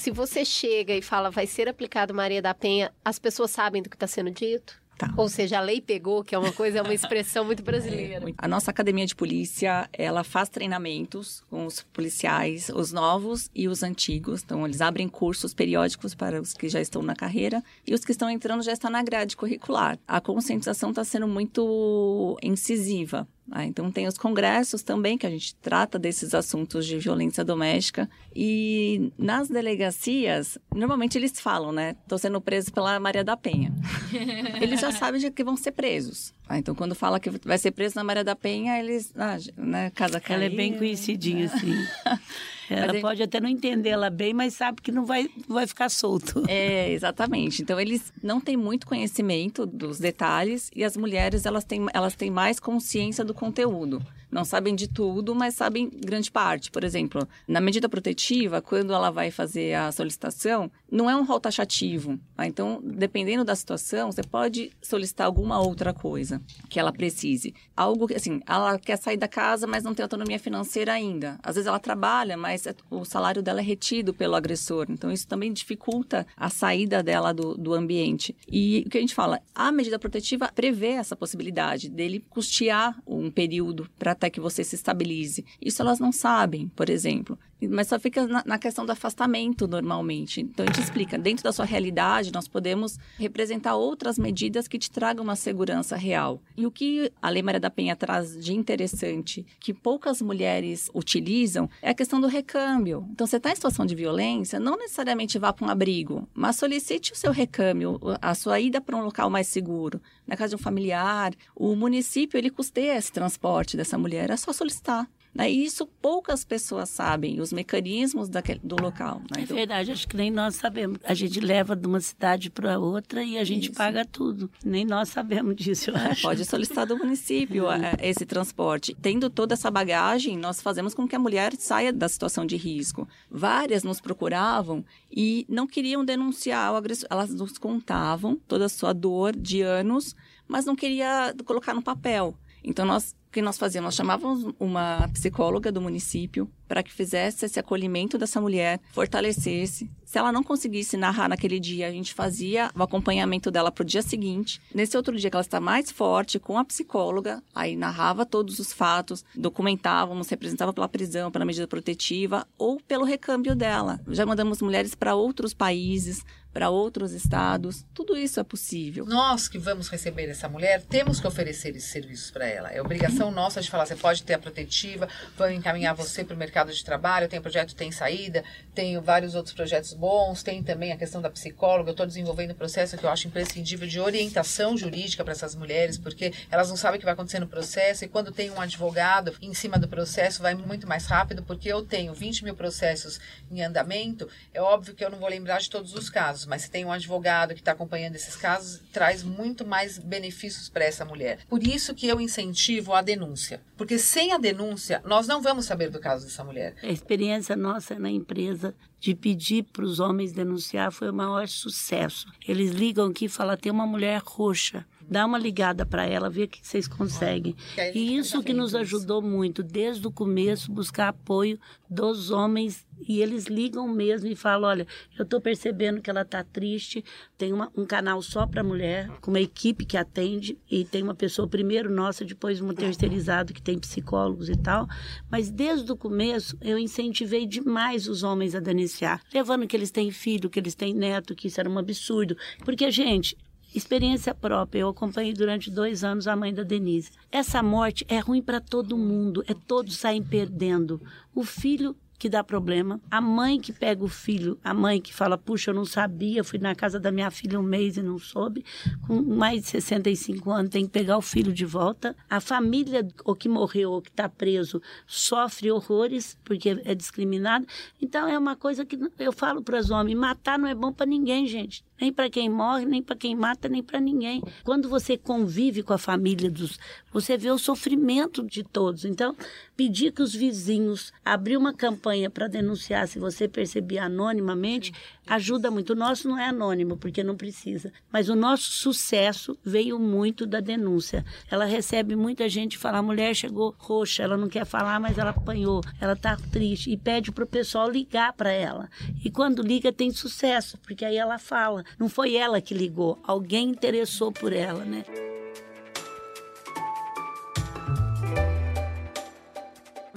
Se você chega e fala vai ser aplicado Maria da Penha, as pessoas sabem do que está sendo dito? Tá. Ou seja, a lei pegou, que é uma coisa, é uma expressão muito brasileira. A nossa academia de polícia, ela faz treinamentos com os policiais, os novos e os antigos. Então, eles abrem cursos periódicos para os que já estão na carreira e os que estão entrando já estão na grade curricular. A conscientização está sendo muito incisiva Ah, então tem os congressos também que a gente trata desses assuntos de violência doméstica e nas delegacias normalmente eles falam, né? Estou sendo preso pela Maria da Penha. eles já sabem que vão ser presos. Ah, então quando fala que vai ser preso na Maria da Penha, eles, ah, né, casa caiu. Ela é bem conhecidinha, assim. Ela pode até não entender ela bem, mas sabe que não vai, vai ficar solto. É, exatamente. Então eles não têm muito conhecimento dos detalhes e as mulheres elas têm, elas têm mais consciência do conteúdo não sabem de tudo, mas sabem grande parte. Por exemplo, na medida protetiva, quando ela vai fazer a solicitação, não é um rol taxativo. Tá? Então, dependendo da situação, você pode solicitar alguma outra coisa que ela precise. Algo que, assim, ela quer sair da casa, mas não tem autonomia financeira ainda. Às vezes ela trabalha, mas o salário dela é retido pelo agressor. Então, isso também dificulta a saída dela do, do ambiente. E o que a gente fala, a medida protetiva prevê essa possibilidade dele custear um período para até que você se estabilize. Isso elas não sabem, por exemplo. Mas só fica na, na, questão do afastamento normalmente. Então a gente explica, dentro da sua realidade, nós podemos representar outras medidas que te tragam uma segurança real. E o que a Lei Maria da Penha traz de interessante, que poucas mulheres utilizam, é a questão do recâmbio. Então você está em situação de violência, não necessariamente vá para um abrigo, mas solicite o seu recâmbio, a sua ida para um local mais seguro, na casa de um familiar. O município ele custeia esse transporte dessa mulher, é só solicitar. Né? E isso poucas pessoas sabem, os mecanismos daquele, do local. Né? É verdade, acho que nem nós sabemos. A gente leva de uma cidade para outra e a gente isso. paga tudo. Nem nós sabemos disso, eu é, acho. Pode solicitar do município é, esse transporte. Tendo toda essa bagagem, nós fazemos com que a mulher saia da situação de risco. Várias nos procuravam e não queriam denunciar o agressor. Elas nos contavam toda a sua dor de anos, mas não queria colocar no papel. Então, nós o que nós fazíamos? Nós chamávamos uma psicóloga do município para que fizesse esse acolhimento dessa mulher, fortalecesse. Se ela não conseguisse narrar naquele dia, a gente fazia o acompanhamento dela para o dia seguinte. Nesse outro dia que ela está mais forte, com a psicóloga, aí narrava todos os fatos, documentávamos, representava pela prisão, pela medida protetiva ou pelo recâmbio dela. Já mandamos mulheres para outros países, para outros estados. Tudo isso é possível. Nós que vamos receber essa mulher, temos que oferecer esses serviços para ela. É obrigação nossa de falar, você pode ter a protetiva, vamos encaminhar você para o mercado de trabalho, tem projeto Tem Saída, tenho vários outros projetos bons, tem também a questão da psicóloga, eu estou desenvolvendo um processo que eu acho imprescindível de orientação jurídica para essas mulheres, porque elas não sabem o que vai acontecer no processo e quando tem um advogado em cima do processo vai muito mais rápido, porque eu tenho 20 mil processos em andamento, é óbvio que eu não vou lembrar de todos os casos, casos, mas se tem um advogado que está acompanhando esses casos, traz muito mais benefícios para essa mulher. Por isso que eu incentivo a denúncia, porque sem a denúncia nós não vamos saber do caso dessa mulher. A experiência nossa na empresa de pedir para os homens denunciar foi o maior sucesso. Eles ligam aqui e falam: tem uma mulher roxa dá uma ligada para ela, ver o que vocês conseguem. E isso que nos ajudou muito, desde o começo, buscar apoio dos homens. E eles ligam mesmo e falam: olha, eu estou percebendo que ela está triste. Tem uma, um canal só para mulher, com uma equipe que atende, e tem uma pessoa primeiro nossa, depois uma terceirizado que tem psicólogos e tal. Mas desde o começo, eu incentivei demais os homens a denunciar, levando que eles têm filho, que eles têm neto, que isso era um absurdo. Porque, gente, Experiência própria, eu acompanhei durante dois anos a mãe da Denise. Essa morte é ruim para todo mundo, é todos saem perdendo. O filho que dá problema, a mãe que pega o filho, a mãe que fala, puxa, eu não sabia, fui na casa da minha filha um mês e não soube, com mais de 65 anos tem que pegar o filho de volta, a família ou que morreu ou que está preso sofre horrores porque é discriminado, então é uma coisa que eu falo para os homens, matar não é bom para ninguém, gente, nem para quem morre, nem para quem mata, nem para ninguém. Quando você convive com a família dos, você vê o sofrimento de todos. Então, pedir que os vizinhos abrir uma campanha para denunciar se você perceber anonimamente ajuda muito. O nosso não é anônimo, porque não precisa. Mas o nosso sucesso veio muito da denúncia. Ela recebe muita gente falar: a mulher chegou roxa, ela não quer falar, mas ela apanhou, ela está triste. E pede para o pessoal ligar para ela. E quando liga, tem sucesso, porque aí ela fala. Não foi ela que ligou, alguém interessou por ela, né?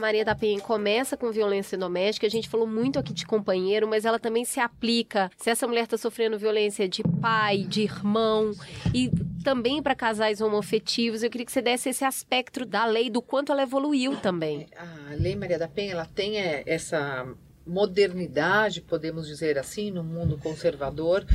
Maria da Penha começa com violência doméstica, a gente falou muito aqui de companheiro, mas ela também se aplica se essa mulher está sofrendo violência de pai, de irmão e também para casais homoafetivos. Eu queria que você desse esse aspecto da lei, do quanto ela evoluiu também. A Lei Maria da Penha, ela tem é, essa modernidade, podemos dizer assim, no mundo conservador,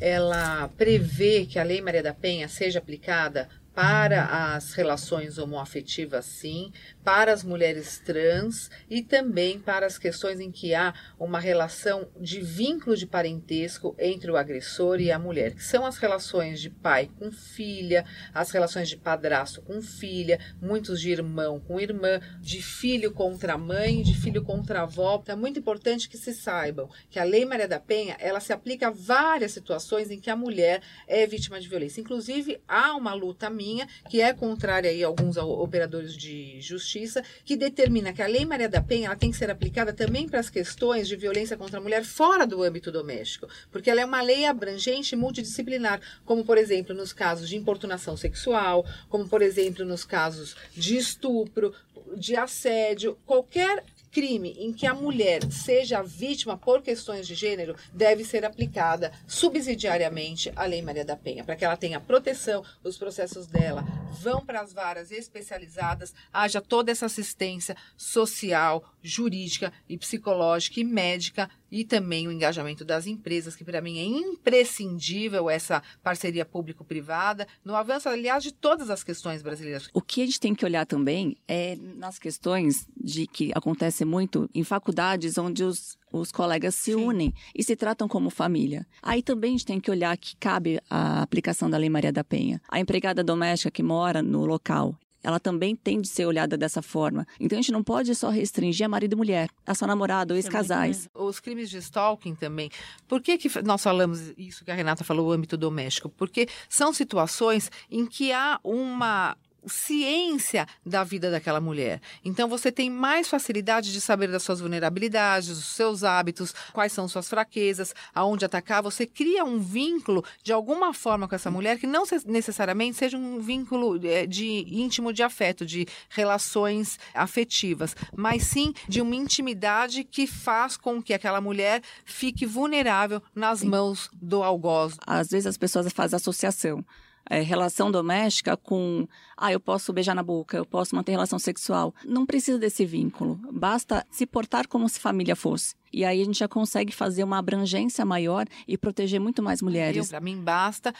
ela prevê que a Lei Maria da Penha seja aplicada para as relações homoafetivas, sim, para as mulheres trans e também para as questões em que há uma relação de vínculo de parentesco entre o agressor e a mulher, que são as relações de pai com filha, as relações de padrasto com filha, muitos de irmão com irmã, de filho contra mãe, de filho contra avó. Então, é muito importante que se saibam que a Lei Maria da Penha, ela se aplica a várias situações em que a mulher é vítima de violência. Inclusive, há uma luta minha que é contrária a alguns operadores de justiça que determina que a Lei Maria da Penha ela tem que ser aplicada também para as questões de violência contra a mulher fora do âmbito doméstico, porque ela é uma lei abrangente e multidisciplinar, como, por exemplo, nos casos de importunação sexual, como, por exemplo, nos casos de estupro, de assédio, qualquer crime em que a mulher seja vítima por questões de gênero deve ser aplicada subsidiariamente a Lei Maria da Penha, para que ela tenha proteção, os processos dela vão para as varas especializadas, haja toda essa assistência social, jurídica e psicológica e médica e também o engajamento das empresas, que para mim é imprescindível essa parceria público-privada, no avanço, aliás, de todas as questões brasileiras. O que a gente tem que olhar também é nas questões de que acontece muito em faculdades onde os os colegas se Sim. unem e se tratam como família. Aí também a gente tem que olhar que cabe a aplicação da Lei Maria da Penha. A empregada doméstica que mora no local, ela também tem de ser olhada dessa forma. Então a gente não pode só restringir a marido e mulher, a sua namorada ou ex-casais. Os crimes de stalking também. Por que, que nós falamos isso que a Renata falou, o âmbito doméstico? Porque são situações em que há uma ciência da vida daquela mulher. Então você tem mais facilidade de saber das suas vulnerabilidades, dos seus hábitos, quais são suas fraquezas, aonde atacar. Você cria um vínculo de alguma forma com essa mulher que não necessariamente seja um vínculo é, de íntimo de afeto, de relações afetivas, mas sim de uma intimidade que faz com que aquela mulher fique vulnerável nas mãos do algoz. Às vezes as pessoas fazem associação é, relação doméstica com, ah, eu posso beijar na boca, eu posso manter relação sexual. Não precisa desse vínculo. Basta se portar como se família fosse. E aí a gente já consegue fazer uma abrangência maior e proteger muito mais mulheres. Para mim basta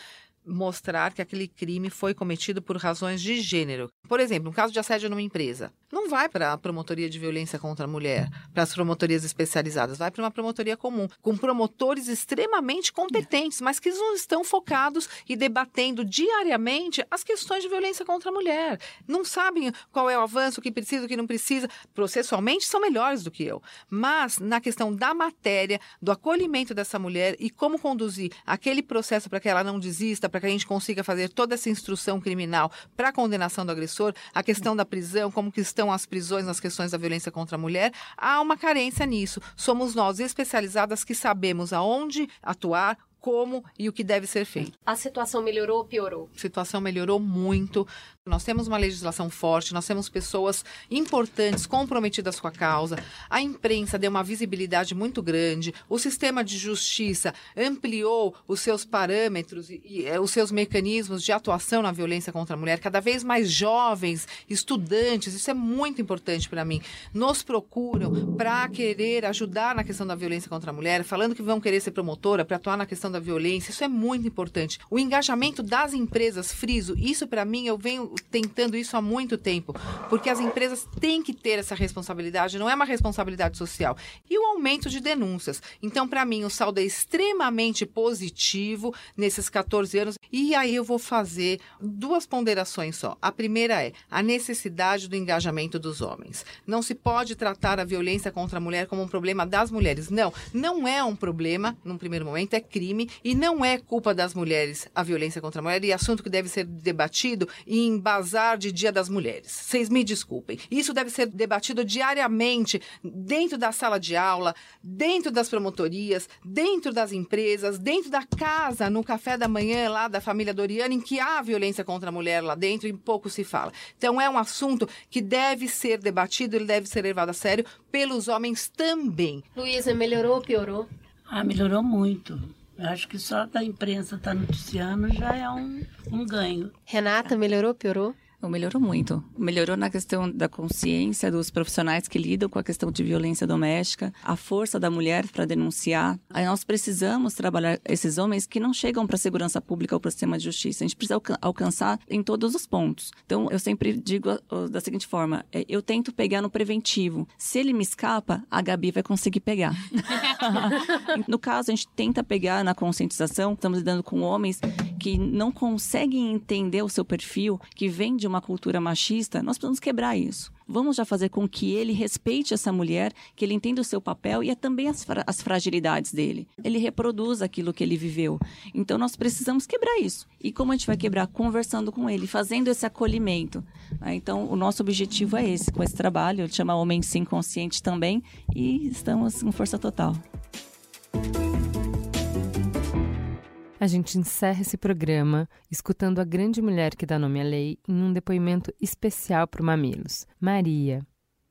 mostrar que aquele crime foi cometido por razões de gênero. Por exemplo, um caso de assédio numa empresa não vai para a promotoria de violência contra a mulher, para as promotorias especializadas, vai para uma promotoria comum, com promotores extremamente competentes, mas que não estão focados e debatendo diariamente as questões de violência contra a mulher. Não sabem qual é o avanço, o que precisa, o que não precisa. Processualmente são melhores do que eu, mas na questão da matéria, do acolhimento dessa mulher e como conduzir aquele processo para que ela não desista, para que a gente consiga fazer toda essa instrução criminal para a condenação do agressor, a questão da prisão, como que estão as prisões nas questões da violência contra a mulher, há uma carência nisso. Somos nós especializadas que sabemos aonde atuar, como e o que deve ser feito. A situação melhorou ou piorou? A situação melhorou muito. Nós temos uma legislação forte, nós temos pessoas importantes, comprometidas com a causa. A imprensa deu uma visibilidade muito grande. O sistema de justiça ampliou os seus parâmetros e, e eh, os seus mecanismos de atuação na violência contra a mulher. Cada vez mais jovens, estudantes, isso é muito importante para mim, nos procuram para querer ajudar na questão da violência contra a mulher, falando que vão querer ser promotora para atuar na questão da violência. Isso é muito importante. O engajamento das empresas, friso, isso para mim eu venho tentando isso há muito tempo, porque as empresas têm que ter essa responsabilidade, não é uma responsabilidade social. E o aumento de denúncias. Então, para mim, o saldo é extremamente positivo nesses 14 anos. E aí eu vou fazer duas ponderações só. A primeira é a necessidade do engajamento dos homens. Não se pode tratar a violência contra a mulher como um problema das mulheres. Não, não é um problema, num primeiro momento, é crime crime e não é culpa das mulheres a violência contra a mulher e assunto que deve ser debatido em bazar de Dia das Mulheres. Vocês me desculpem. Isso deve ser debatido diariamente dentro da sala de aula, dentro das promotorias, dentro das empresas, dentro da casa, no café da manhã lá da família Doriana, em que há violência contra a mulher lá dentro e pouco se fala. Então é um assunto que deve ser debatido, ele deve ser levado a sério pelos homens também. Luísa, melhorou ou piorou? Ah, melhorou muito. Acho que só da imprensa estar tá noticiando já é um, um ganho. Renata, melhorou ou Melhorou muito. Melhorou na questão da consciência dos profissionais que lidam com a questão de violência doméstica, a força da mulher para denunciar. Aí nós precisamos trabalhar esses homens que não chegam para a segurança pública ou para o sistema de justiça. A gente precisa alcançar em todos os pontos. Então, eu sempre digo da seguinte forma: é, eu tento pegar no preventivo. Se ele me escapa, a Gabi vai conseguir pegar. no caso, a gente tenta pegar na conscientização. Estamos lidando com homens que não conseguem entender o seu perfil, que vem de uma cultura machista, nós precisamos quebrar isso. Vamos já fazer com que ele respeite essa mulher, que ele entenda o seu papel e é também as, fra as fragilidades dele. Ele reproduz aquilo que ele viveu. Então nós precisamos quebrar isso. E como a gente vai quebrar? Conversando com ele, fazendo esse acolhimento. Né? Então o nosso objetivo é esse, com esse trabalho, ele chama Homem Sim Consciente também, e estamos com força total. A gente encerra esse programa escutando a grande mulher que dá nome à lei em um depoimento especial para o Mamilos. Maria,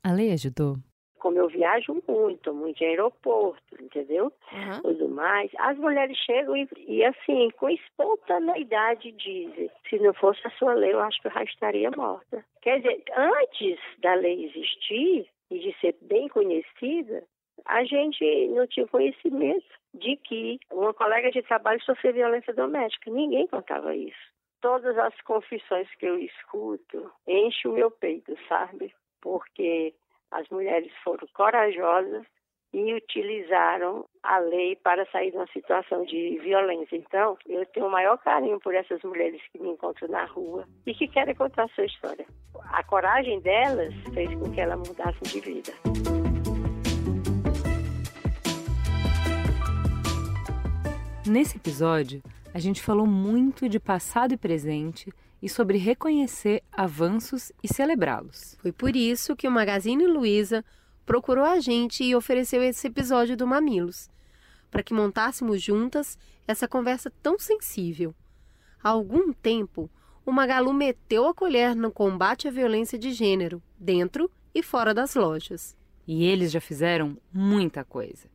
a lei ajudou? Como eu viajo muito, muito em aeroporto, entendeu? Uhum. Tudo mais. As mulheres chegam e, e, assim, com espontaneidade dizem: se não fosse a sua lei, eu acho que eu já estaria morta. Quer dizer, antes da lei existir e de ser bem conhecida, a gente não tinha conhecimento de que uma colega de trabalho sofreu violência doméstica. Ninguém contava isso. Todas as confissões que eu escuto enchem o meu peito, sabe? Porque as mulheres foram corajosas e utilizaram a lei para sair de uma situação de violência. Então, eu tenho o maior carinho por essas mulheres que me encontram na rua e que querem contar a sua história. A coragem delas fez com que elas mudassem de vida. Nesse episódio, a gente falou muito de passado e presente e sobre reconhecer avanços e celebrá-los. Foi por isso que o Magazine Luiza procurou a gente e ofereceu esse episódio do Mamilos, para que montássemos juntas essa conversa tão sensível. Há algum tempo, o Magalu meteu a colher no combate à violência de gênero, dentro e fora das lojas. E eles já fizeram muita coisa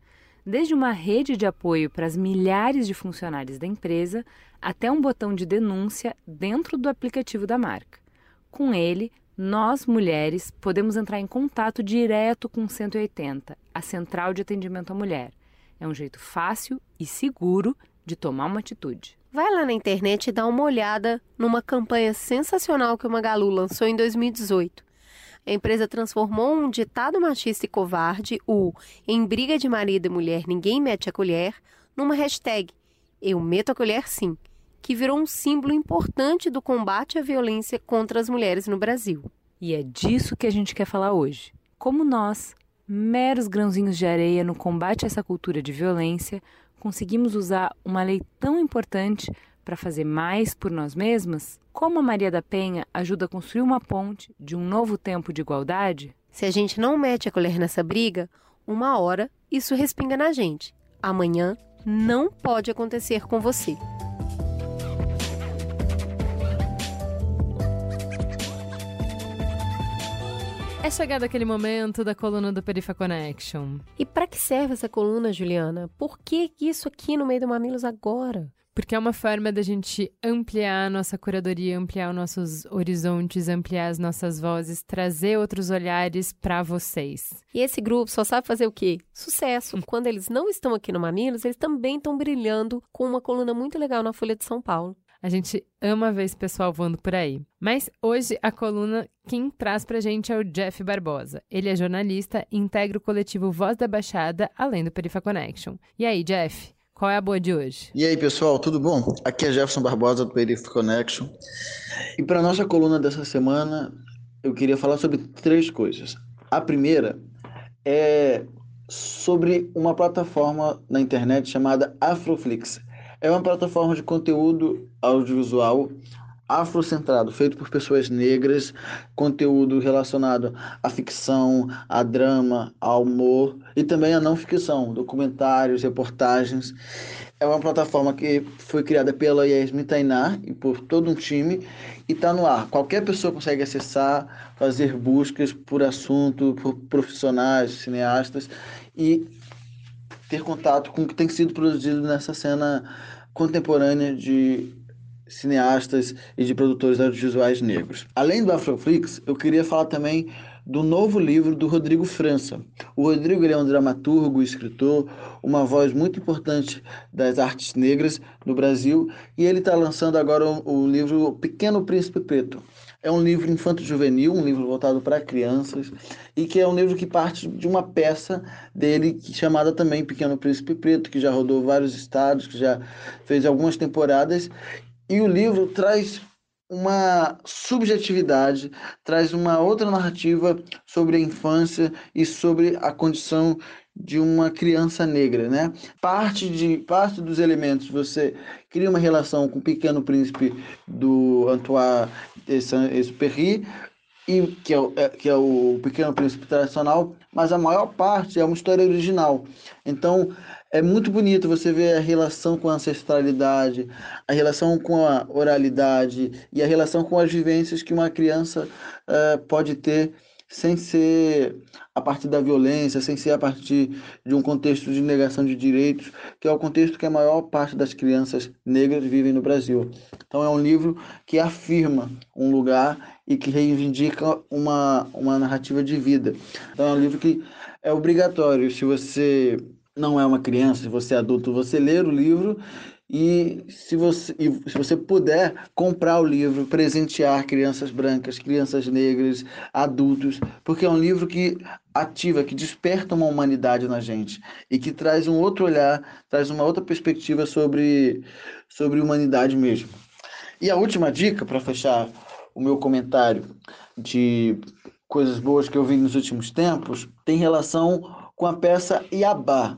desde uma rede de apoio para as milhares de funcionários da empresa até um botão de denúncia dentro do aplicativo da marca. Com ele, nós, mulheres, podemos entrar em contato direto com o 180, a Central de Atendimento à Mulher. É um jeito fácil e seguro de tomar uma atitude. Vai lá na internet e dá uma olhada numa campanha sensacional que o Magalu lançou em 2018 a empresa transformou um ditado machista e covarde, o em briga de marido e mulher ninguém mete a colher, numa hashtag Eu meto a colher sim, que virou um símbolo importante do combate à violência contra as mulheres no Brasil. E é disso que a gente quer falar hoje. Como nós, meros grãozinhos de areia no combate a essa cultura de violência, conseguimos usar uma lei tão importante para fazer mais por nós mesmas? Como a Maria da Penha ajuda a construir uma ponte de um novo tempo de igualdade? Se a gente não mete a colher nessa briga, uma hora isso respinga na gente. Amanhã não pode acontecer com você. É chegado aquele momento da coluna do Perifa Connection. E para que serve essa coluna, Juliana? Por que isso aqui no meio do Mamilos agora? Porque é uma forma da gente ampliar a nossa curadoria, ampliar os nossos horizontes, ampliar as nossas vozes, trazer outros olhares para vocês. E esse grupo só sabe fazer o quê? Sucesso. Quando eles não estão aqui no Mamilos, eles também estão brilhando com uma coluna muito legal na Folha de São Paulo. A gente ama ver esse pessoal voando por aí. Mas hoje a coluna quem traz pra gente é o Jeff Barbosa. Ele é jornalista e integra o coletivo Voz da Baixada, além do Perifa Connection. E aí, Jeff? Qual é a boa de hoje? E aí, pessoal, tudo bom? Aqui é Jefferson Barbosa do Perif Connection. E para nossa coluna dessa semana, eu queria falar sobre três coisas. A primeira é sobre uma plataforma na internet chamada Afroflix. é uma plataforma de conteúdo audiovisual afrocentrado, feito por pessoas negras, conteúdo relacionado à ficção, a drama, ao humor e também à não ficção, documentários, reportagens. É uma plataforma que foi criada pela Yasmin Tainá e por todo um time e está no ar. Qualquer pessoa consegue acessar, fazer buscas por assunto, por profissionais, cineastas e ter contato com o que tem sido produzido nessa cena contemporânea de cineastas e de produtores audiovisuais negros. Além do Afroflix, eu queria falar também do novo livro do Rodrigo França. O Rodrigo é um dramaturgo, escritor, uma voz muito importante das artes negras no Brasil e ele está lançando agora o, o livro Pequeno Príncipe Preto. É um livro infanto-juvenil, um livro voltado para crianças, e que é um livro que parte de uma peça dele chamada também Pequeno Príncipe Preto, que já rodou vários estados, que já fez algumas temporadas, e o livro traz uma subjetividade, traz uma outra narrativa sobre a infância e sobre a condição de uma criança negra, né? Parte de parte dos elementos você cria uma relação com o Pequeno Príncipe do Antoine Exupéry e que é, é, que é o Pequeno Príncipe tradicional, mas a maior parte é uma história original. Então é muito bonito você ver a relação com a ancestralidade, a relação com a oralidade e a relação com as vivências que uma criança uh, pode ter sem ser a partir da violência, sem ser a partir de um contexto de negação de direitos, que é o contexto que a maior parte das crianças negras vivem no Brasil. Então é um livro que afirma um lugar e que reivindica uma, uma narrativa de vida. Então é um livro que é obrigatório, se você não é uma criança, se você é adulto, você ler o livro e se você, e se você puder comprar o livro, presentear crianças brancas, crianças negras, adultos, porque é um livro que ativa, que desperta uma humanidade na gente e que traz um outro olhar, traz uma outra perspectiva sobre, sobre humanidade mesmo. E a última dica, para fechar o meu comentário de coisas boas que eu vi nos últimos tempos, tem relação com a peça Iabá,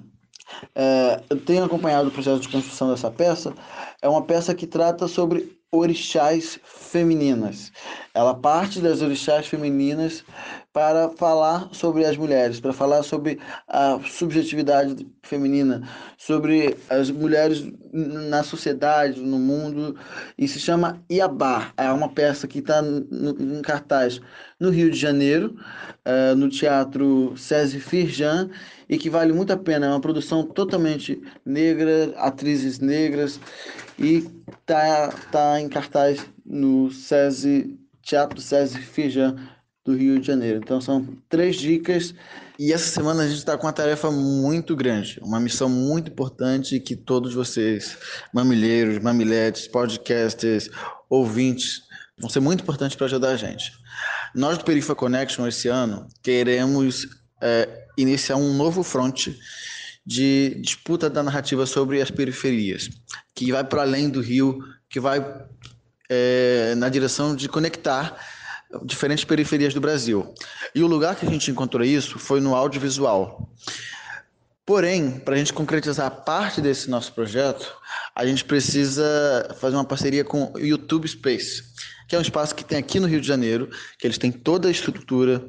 é, eu tenho acompanhado o processo de construção dessa peça. É uma peça que trata sobre orixás femininas. Ela parte das orixás femininas para falar sobre as mulheres, para falar sobre a subjetividade feminina, sobre as mulheres na sociedade, no mundo, e se chama Iabá. É uma peça que está em cartaz no Rio de Janeiro, uh, no Teatro César Firjan, e que vale muito a pena. É uma produção totalmente negra, atrizes negras, e tá, tá em cartaz no SESI, Teatro César Firjan do Rio de Janeiro. Então são três dicas. E essa semana a gente está com uma tarefa muito grande, uma missão muito importante que todos vocês, mamilheiros, mamiletes, podcasters, ouvintes, vão ser muito importantes para ajudar a gente. Nós do Perifa Connection esse ano queremos é, iniciar um novo fronte de disputa da narrativa sobre as periferias, que vai para além do Rio, que vai é, na direção de conectar diferentes periferias do Brasil. E o lugar que a gente encontrou isso foi no audiovisual. Porém, para a gente concretizar parte desse nosso projeto, a gente precisa fazer uma parceria com o YouTube Space, que é um espaço que tem aqui no Rio de Janeiro, que eles têm toda a estrutura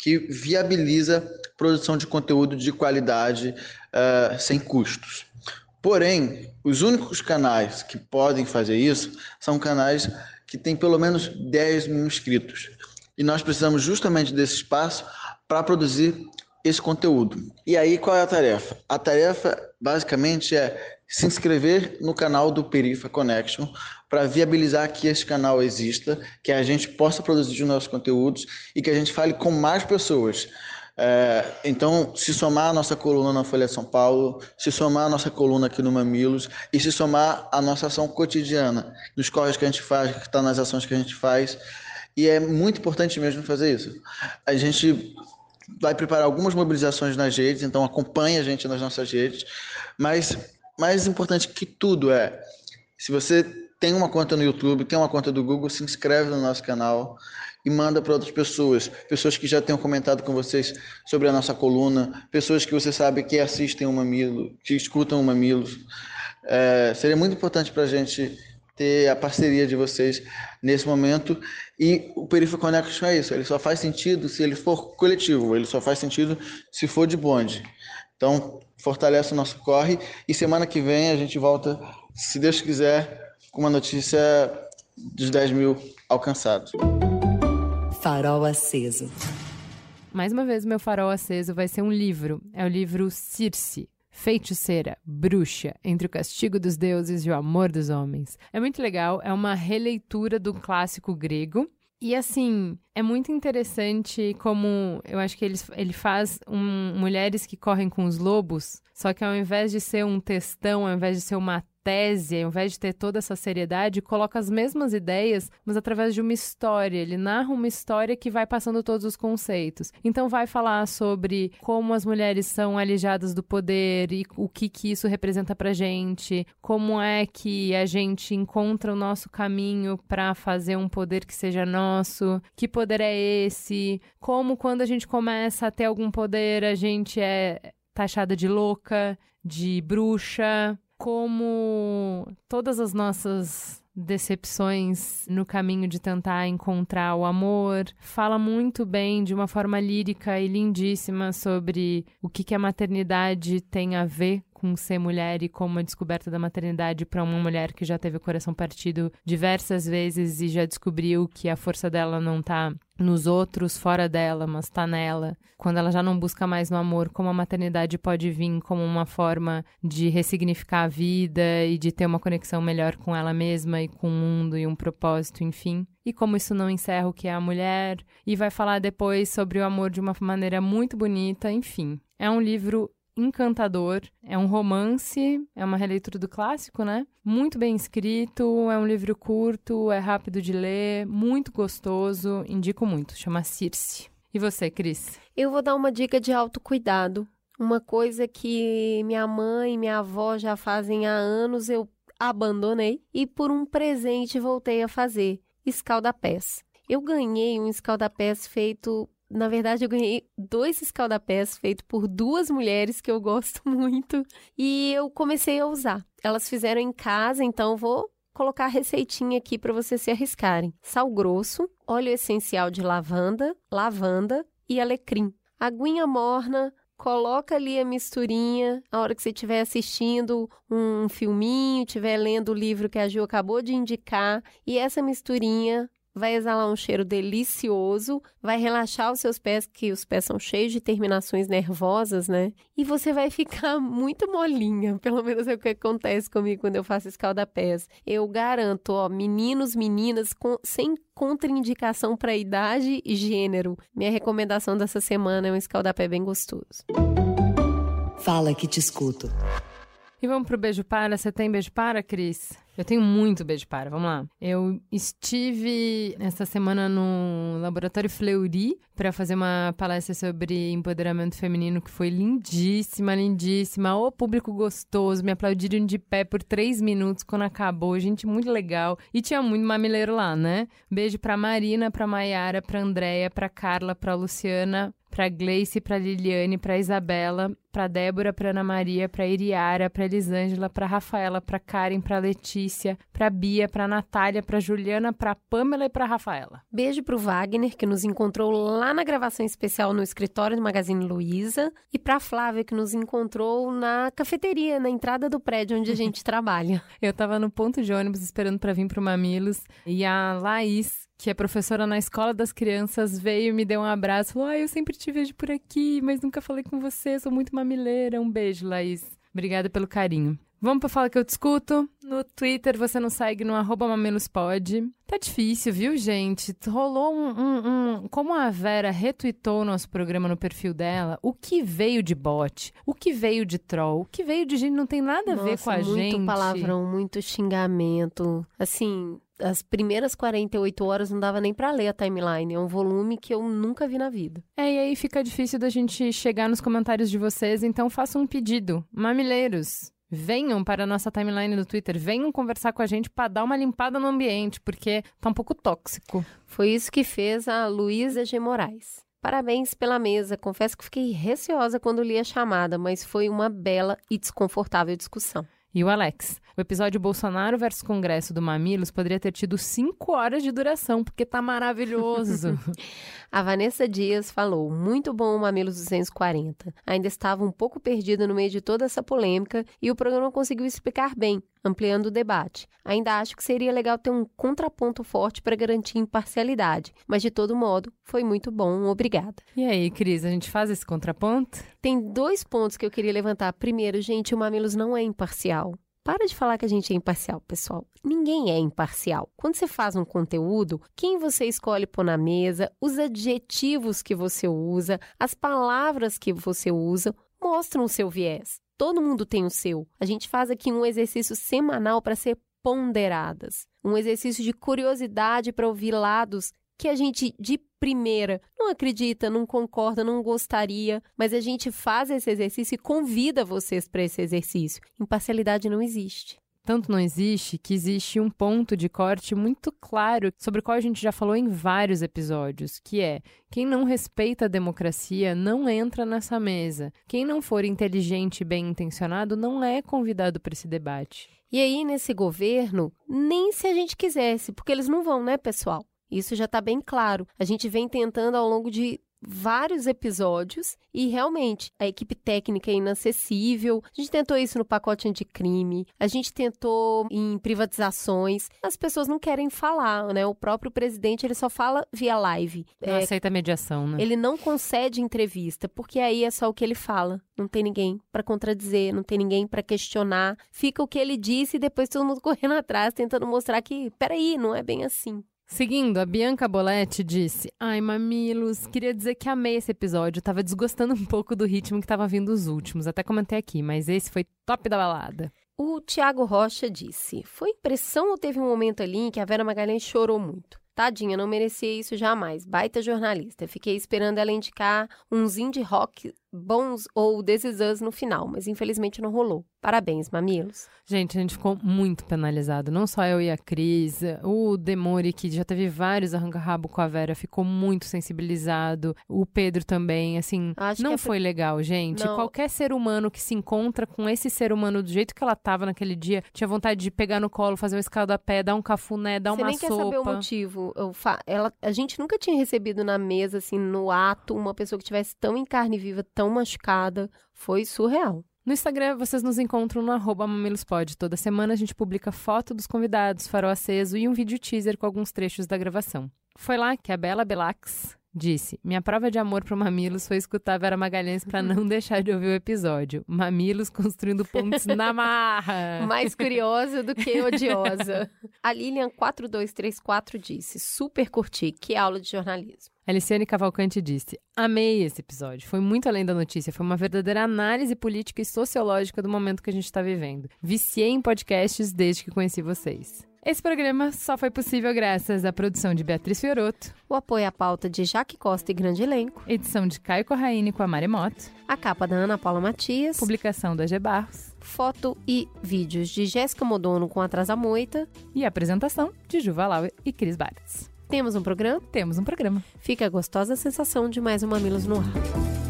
que viabiliza produção de conteúdo de qualidade uh, sem custos. Porém, os únicos canais que podem fazer isso são canais que têm pelo menos 10 mil inscritos. E nós precisamos justamente desse espaço para produzir esse conteúdo. E aí, qual é a tarefa? A tarefa, basicamente, é se inscrever no canal do Perifa Connection para viabilizar que esse canal exista, que a gente possa produzir os nossos conteúdos e que a gente fale com mais pessoas. É, então, se somar a nossa coluna na Folha São Paulo, se somar a nossa coluna aqui no Mamilos e se somar a nossa ação cotidiana, nos corres que a gente faz, que está nas ações que a gente faz. E é muito importante mesmo fazer isso. A gente vai preparar algumas mobilizações nas redes, então acompanhe a gente nas nossas redes. Mas mais importante que tudo é, se você tem uma conta no YouTube, tem uma conta do Google, se inscreve no nosso canal e manda para outras pessoas, pessoas que já tenham comentado com vocês sobre a nossa coluna, pessoas que você sabe que assistem o Mamilo, que escutam o Mamilos. É, seria muito importante para a gente ter a parceria de vocês nesse momento. E o Perifa Connection é isso, ele só faz sentido se ele for coletivo, ele só faz sentido se for de bonde. Então, fortalece o nosso corre e semana que vem a gente volta, se Deus quiser, com uma notícia dos 10 mil alcançados. Farol aceso. Mais uma vez, meu farol aceso vai ser um livro. É o livro Circe, feiticeira, bruxa, entre o castigo dos deuses e o amor dos homens. É muito legal, é uma releitura do clássico grego. E assim, é muito interessante como eu acho que ele, ele faz um, mulheres que correm com os lobos, só que ao invés de ser um textão, ao invés de ser uma tese, ao invés de ter toda essa seriedade, coloca as mesmas ideias, mas através de uma história. Ele narra uma história que vai passando todos os conceitos. Então vai falar sobre como as mulheres são alijadas do poder e o que que isso representa pra gente, como é que a gente encontra o nosso caminho para fazer um poder que seja nosso, que poder é esse, como quando a gente começa a ter algum poder, a gente é taxada de louca, de bruxa, como todas as nossas decepções no caminho de tentar encontrar o amor. Fala muito bem, de uma forma lírica e lindíssima, sobre o que, que a maternidade tem a ver com ser mulher e como a descoberta da maternidade para uma mulher que já teve o coração partido diversas vezes e já descobriu que a força dela não está nos outros, fora dela, mas está nela. Quando ela já não busca mais no amor, como a maternidade pode vir como uma forma de ressignificar a vida e de ter uma conexão melhor com ela mesma e com o mundo e um propósito, enfim. E como isso não encerra o que é a mulher. E vai falar depois sobre o amor de uma maneira muito bonita, enfim. É um livro encantador. É um romance, é uma releitura do clássico, né? Muito bem escrito, é um livro curto, é rápido de ler, muito gostoso, indico muito. Chama Circe. E você, Cris? Eu vou dar uma dica de autocuidado. Uma coisa que minha mãe e minha avó já fazem há anos, eu abandonei e por um presente voltei a fazer. Escaldapés. Eu ganhei um escaldapés feito na verdade, eu ganhei dois escaldapés feitos por duas mulheres que eu gosto muito e eu comecei a usar. Elas fizeram em casa, então vou colocar a receitinha aqui para vocês se arriscarem: sal grosso, óleo essencial de lavanda, lavanda e alecrim. Aguinha morna, coloca ali a misturinha, a hora que você estiver assistindo um filminho, estiver lendo o livro que a Ju acabou de indicar, e essa misturinha vai exalar um cheiro delicioso, vai relaxar os seus pés, que os pés são cheios de terminações nervosas, né? E você vai ficar muito molinha, pelo menos é o que acontece comigo quando eu faço escalda-pés. Eu garanto, ó, meninos, meninas, com, sem contraindicação para idade e gênero. Minha recomendação dessa semana é um escaldapé bem gostoso. Fala que te escuto. E vamos pro beijo para. Você tem beijo para, Cris? Eu tenho muito beijo para, vamos lá. Eu estive essa semana no Laboratório Fleury para fazer uma palestra sobre empoderamento feminino que foi lindíssima, lindíssima. O público gostoso, me aplaudiram de pé por três minutos quando acabou. Gente, muito legal. E tinha muito mamileiro lá, né? Beijo pra Marina, pra Maiara, pra Andréia, pra Carla, pra Luciana, pra Gleice, pra Liliane, pra Isabela, pra Débora, pra Ana Maria, pra Iriara, pra Elisângela, pra Rafaela, pra Karen, pra Letícia, pra Bia, pra Natália, pra Juliana, pra Pamela e pra Rafaela. Beijo pro Wagner, que nos encontrou lá na gravação especial no escritório do Magazine Luiza, e pra Flávia, que nos encontrou na cafeteria, na entrada do prédio onde a gente trabalha. Eu tava no ponto de ônibus esperando para vir pro Mamilos, e a Laís, que é professora na escola das crianças, veio e me deu um abraço. Falou: ah, eu sempre te vejo por aqui, mas nunca falei com você, sou muito mamileira. Um beijo, Laís. Obrigada pelo carinho. Vamos pra Fala Que Eu Discuto. No Twitter você nos segue no arroba. Tá difícil, viu, gente? Rolou um, um, um, Como a Vera retweetou o nosso programa no perfil dela, o que veio de bot, o que veio de troll, o que veio de gente não tem nada a Nossa, ver com a muito gente. Muito palavrão, muito xingamento. Assim, as primeiras 48 horas não dava nem para ler a timeline. É um volume que eu nunca vi na vida. É, e aí fica difícil da gente chegar nos comentários de vocês, então faça um pedido. Mamileiros, venham para a nossa timeline do Twitter, venham conversar com a gente para dar uma limpada no ambiente, porque tá um pouco tóxico. Foi isso que fez a Luísa G. Moraes. Parabéns pela mesa. Confesso que fiquei receosa quando li a chamada, mas foi uma bela e desconfortável discussão. E o Alex. O episódio Bolsonaro versus Congresso do Mamilos poderia ter tido cinco horas de duração, porque tá maravilhoso. a Vanessa Dias falou: muito bom o Mamilos 240. Ainda estava um pouco perdida no meio de toda essa polêmica e o programa conseguiu explicar bem, ampliando o debate. Ainda acho que seria legal ter um contraponto forte para garantir imparcialidade, mas de todo modo, foi muito bom, obrigada. E aí, Cris, a gente faz esse contraponto? Tem dois pontos que eu queria levantar. Primeiro, gente, o Mamilos não é imparcial. Para de falar que a gente é imparcial, pessoal. Ninguém é imparcial. Quando você faz um conteúdo, quem você escolhe pôr na mesa, os adjetivos que você usa, as palavras que você usa, mostram o seu viés. Todo mundo tem o seu. A gente faz aqui um exercício semanal para ser ponderadas. Um exercício de curiosidade para ouvir lados que a gente de primeira não acredita, não concorda, não gostaria, mas a gente faz esse exercício e convida vocês para esse exercício. Imparcialidade não existe. Tanto não existe que existe um ponto de corte muito claro sobre o qual a gente já falou em vários episódios, que é quem não respeita a democracia não entra nessa mesa. Quem não for inteligente e bem intencionado não é convidado para esse debate. E aí, nesse governo, nem se a gente quisesse, porque eles não vão, né, pessoal? Isso já está bem claro. A gente vem tentando ao longo de vários episódios e realmente a equipe técnica é inacessível. A gente tentou isso no pacote anticrime, a gente tentou em privatizações. As pessoas não querem falar, né? O próprio presidente ele só fala via live. Não é, aceita mediação, né? Ele não concede entrevista, porque aí é só o que ele fala. Não tem ninguém para contradizer, não tem ninguém para questionar. Fica o que ele disse e depois todo mundo correndo atrás, tentando mostrar que, peraí, não é bem assim. Seguindo, a Bianca Boletti disse: Ai, mamilos, queria dizer que amei esse episódio. Tava desgostando um pouco do ritmo que tava vindo os últimos. Até comentei aqui, mas esse foi top da balada. O Tiago Rocha disse: Foi impressão ou teve um momento ali em que a Vera Magalhães chorou muito? Tadinha, não merecia isso jamais. Baita jornalista. Fiquei esperando ela indicar uns indie rock bons ou This no final, mas infelizmente não rolou. Parabéns, mamilos. Gente, a gente ficou muito penalizado. Não só eu e a Cris, o Demore, que já teve vários arranca-rabo com a Vera, ficou muito sensibilizado. O Pedro também, assim, Acho não é foi legal, gente. Não. Qualquer ser humano que se encontra com esse ser humano do jeito que ela tava naquele dia, tinha vontade de pegar no colo, fazer um escaldo a pé, dar um cafuné, dar Você uma nem sopa. quer saber o motivo. Fa... Ela... A gente nunca tinha recebido na mesa, assim, no ato, uma pessoa que tivesse tão em carne viva, tão machucada. Foi surreal. No Instagram, vocês nos encontram no arroba mamilospod. Toda semana a gente publica foto dos convidados, farol aceso e um vídeo teaser com alguns trechos da gravação. Foi lá que a Bela Belax disse: Minha prova de amor pro Mamilos foi escutar a Vera Magalhães para não deixar de ouvir o episódio. Mamilos construindo pontes na marra. Mais curiosa do que odiosa. A Lilian 4234 disse: Super curti, que aula de jornalismo. Aliciane Cavalcante disse: Amei esse episódio. Foi muito além da notícia. Foi uma verdadeira análise política e sociológica do momento que a gente está vivendo. Viciei em podcasts desde que conheci vocês. Esse programa só foi possível graças à produção de Beatriz Fioroto, o apoio à pauta de Jaque Costa e grande elenco, edição de Caio Corraine com a Maremoto, a capa da Ana Paula Matias, publicação da G Barros, foto e vídeos de Jéssica Modono com a Atrasa Moita e apresentação de Juva Lauer e Cris Bartz. Temos um programa? Temos um programa. Fica a gostosa sensação de mais um Mamilos no ar.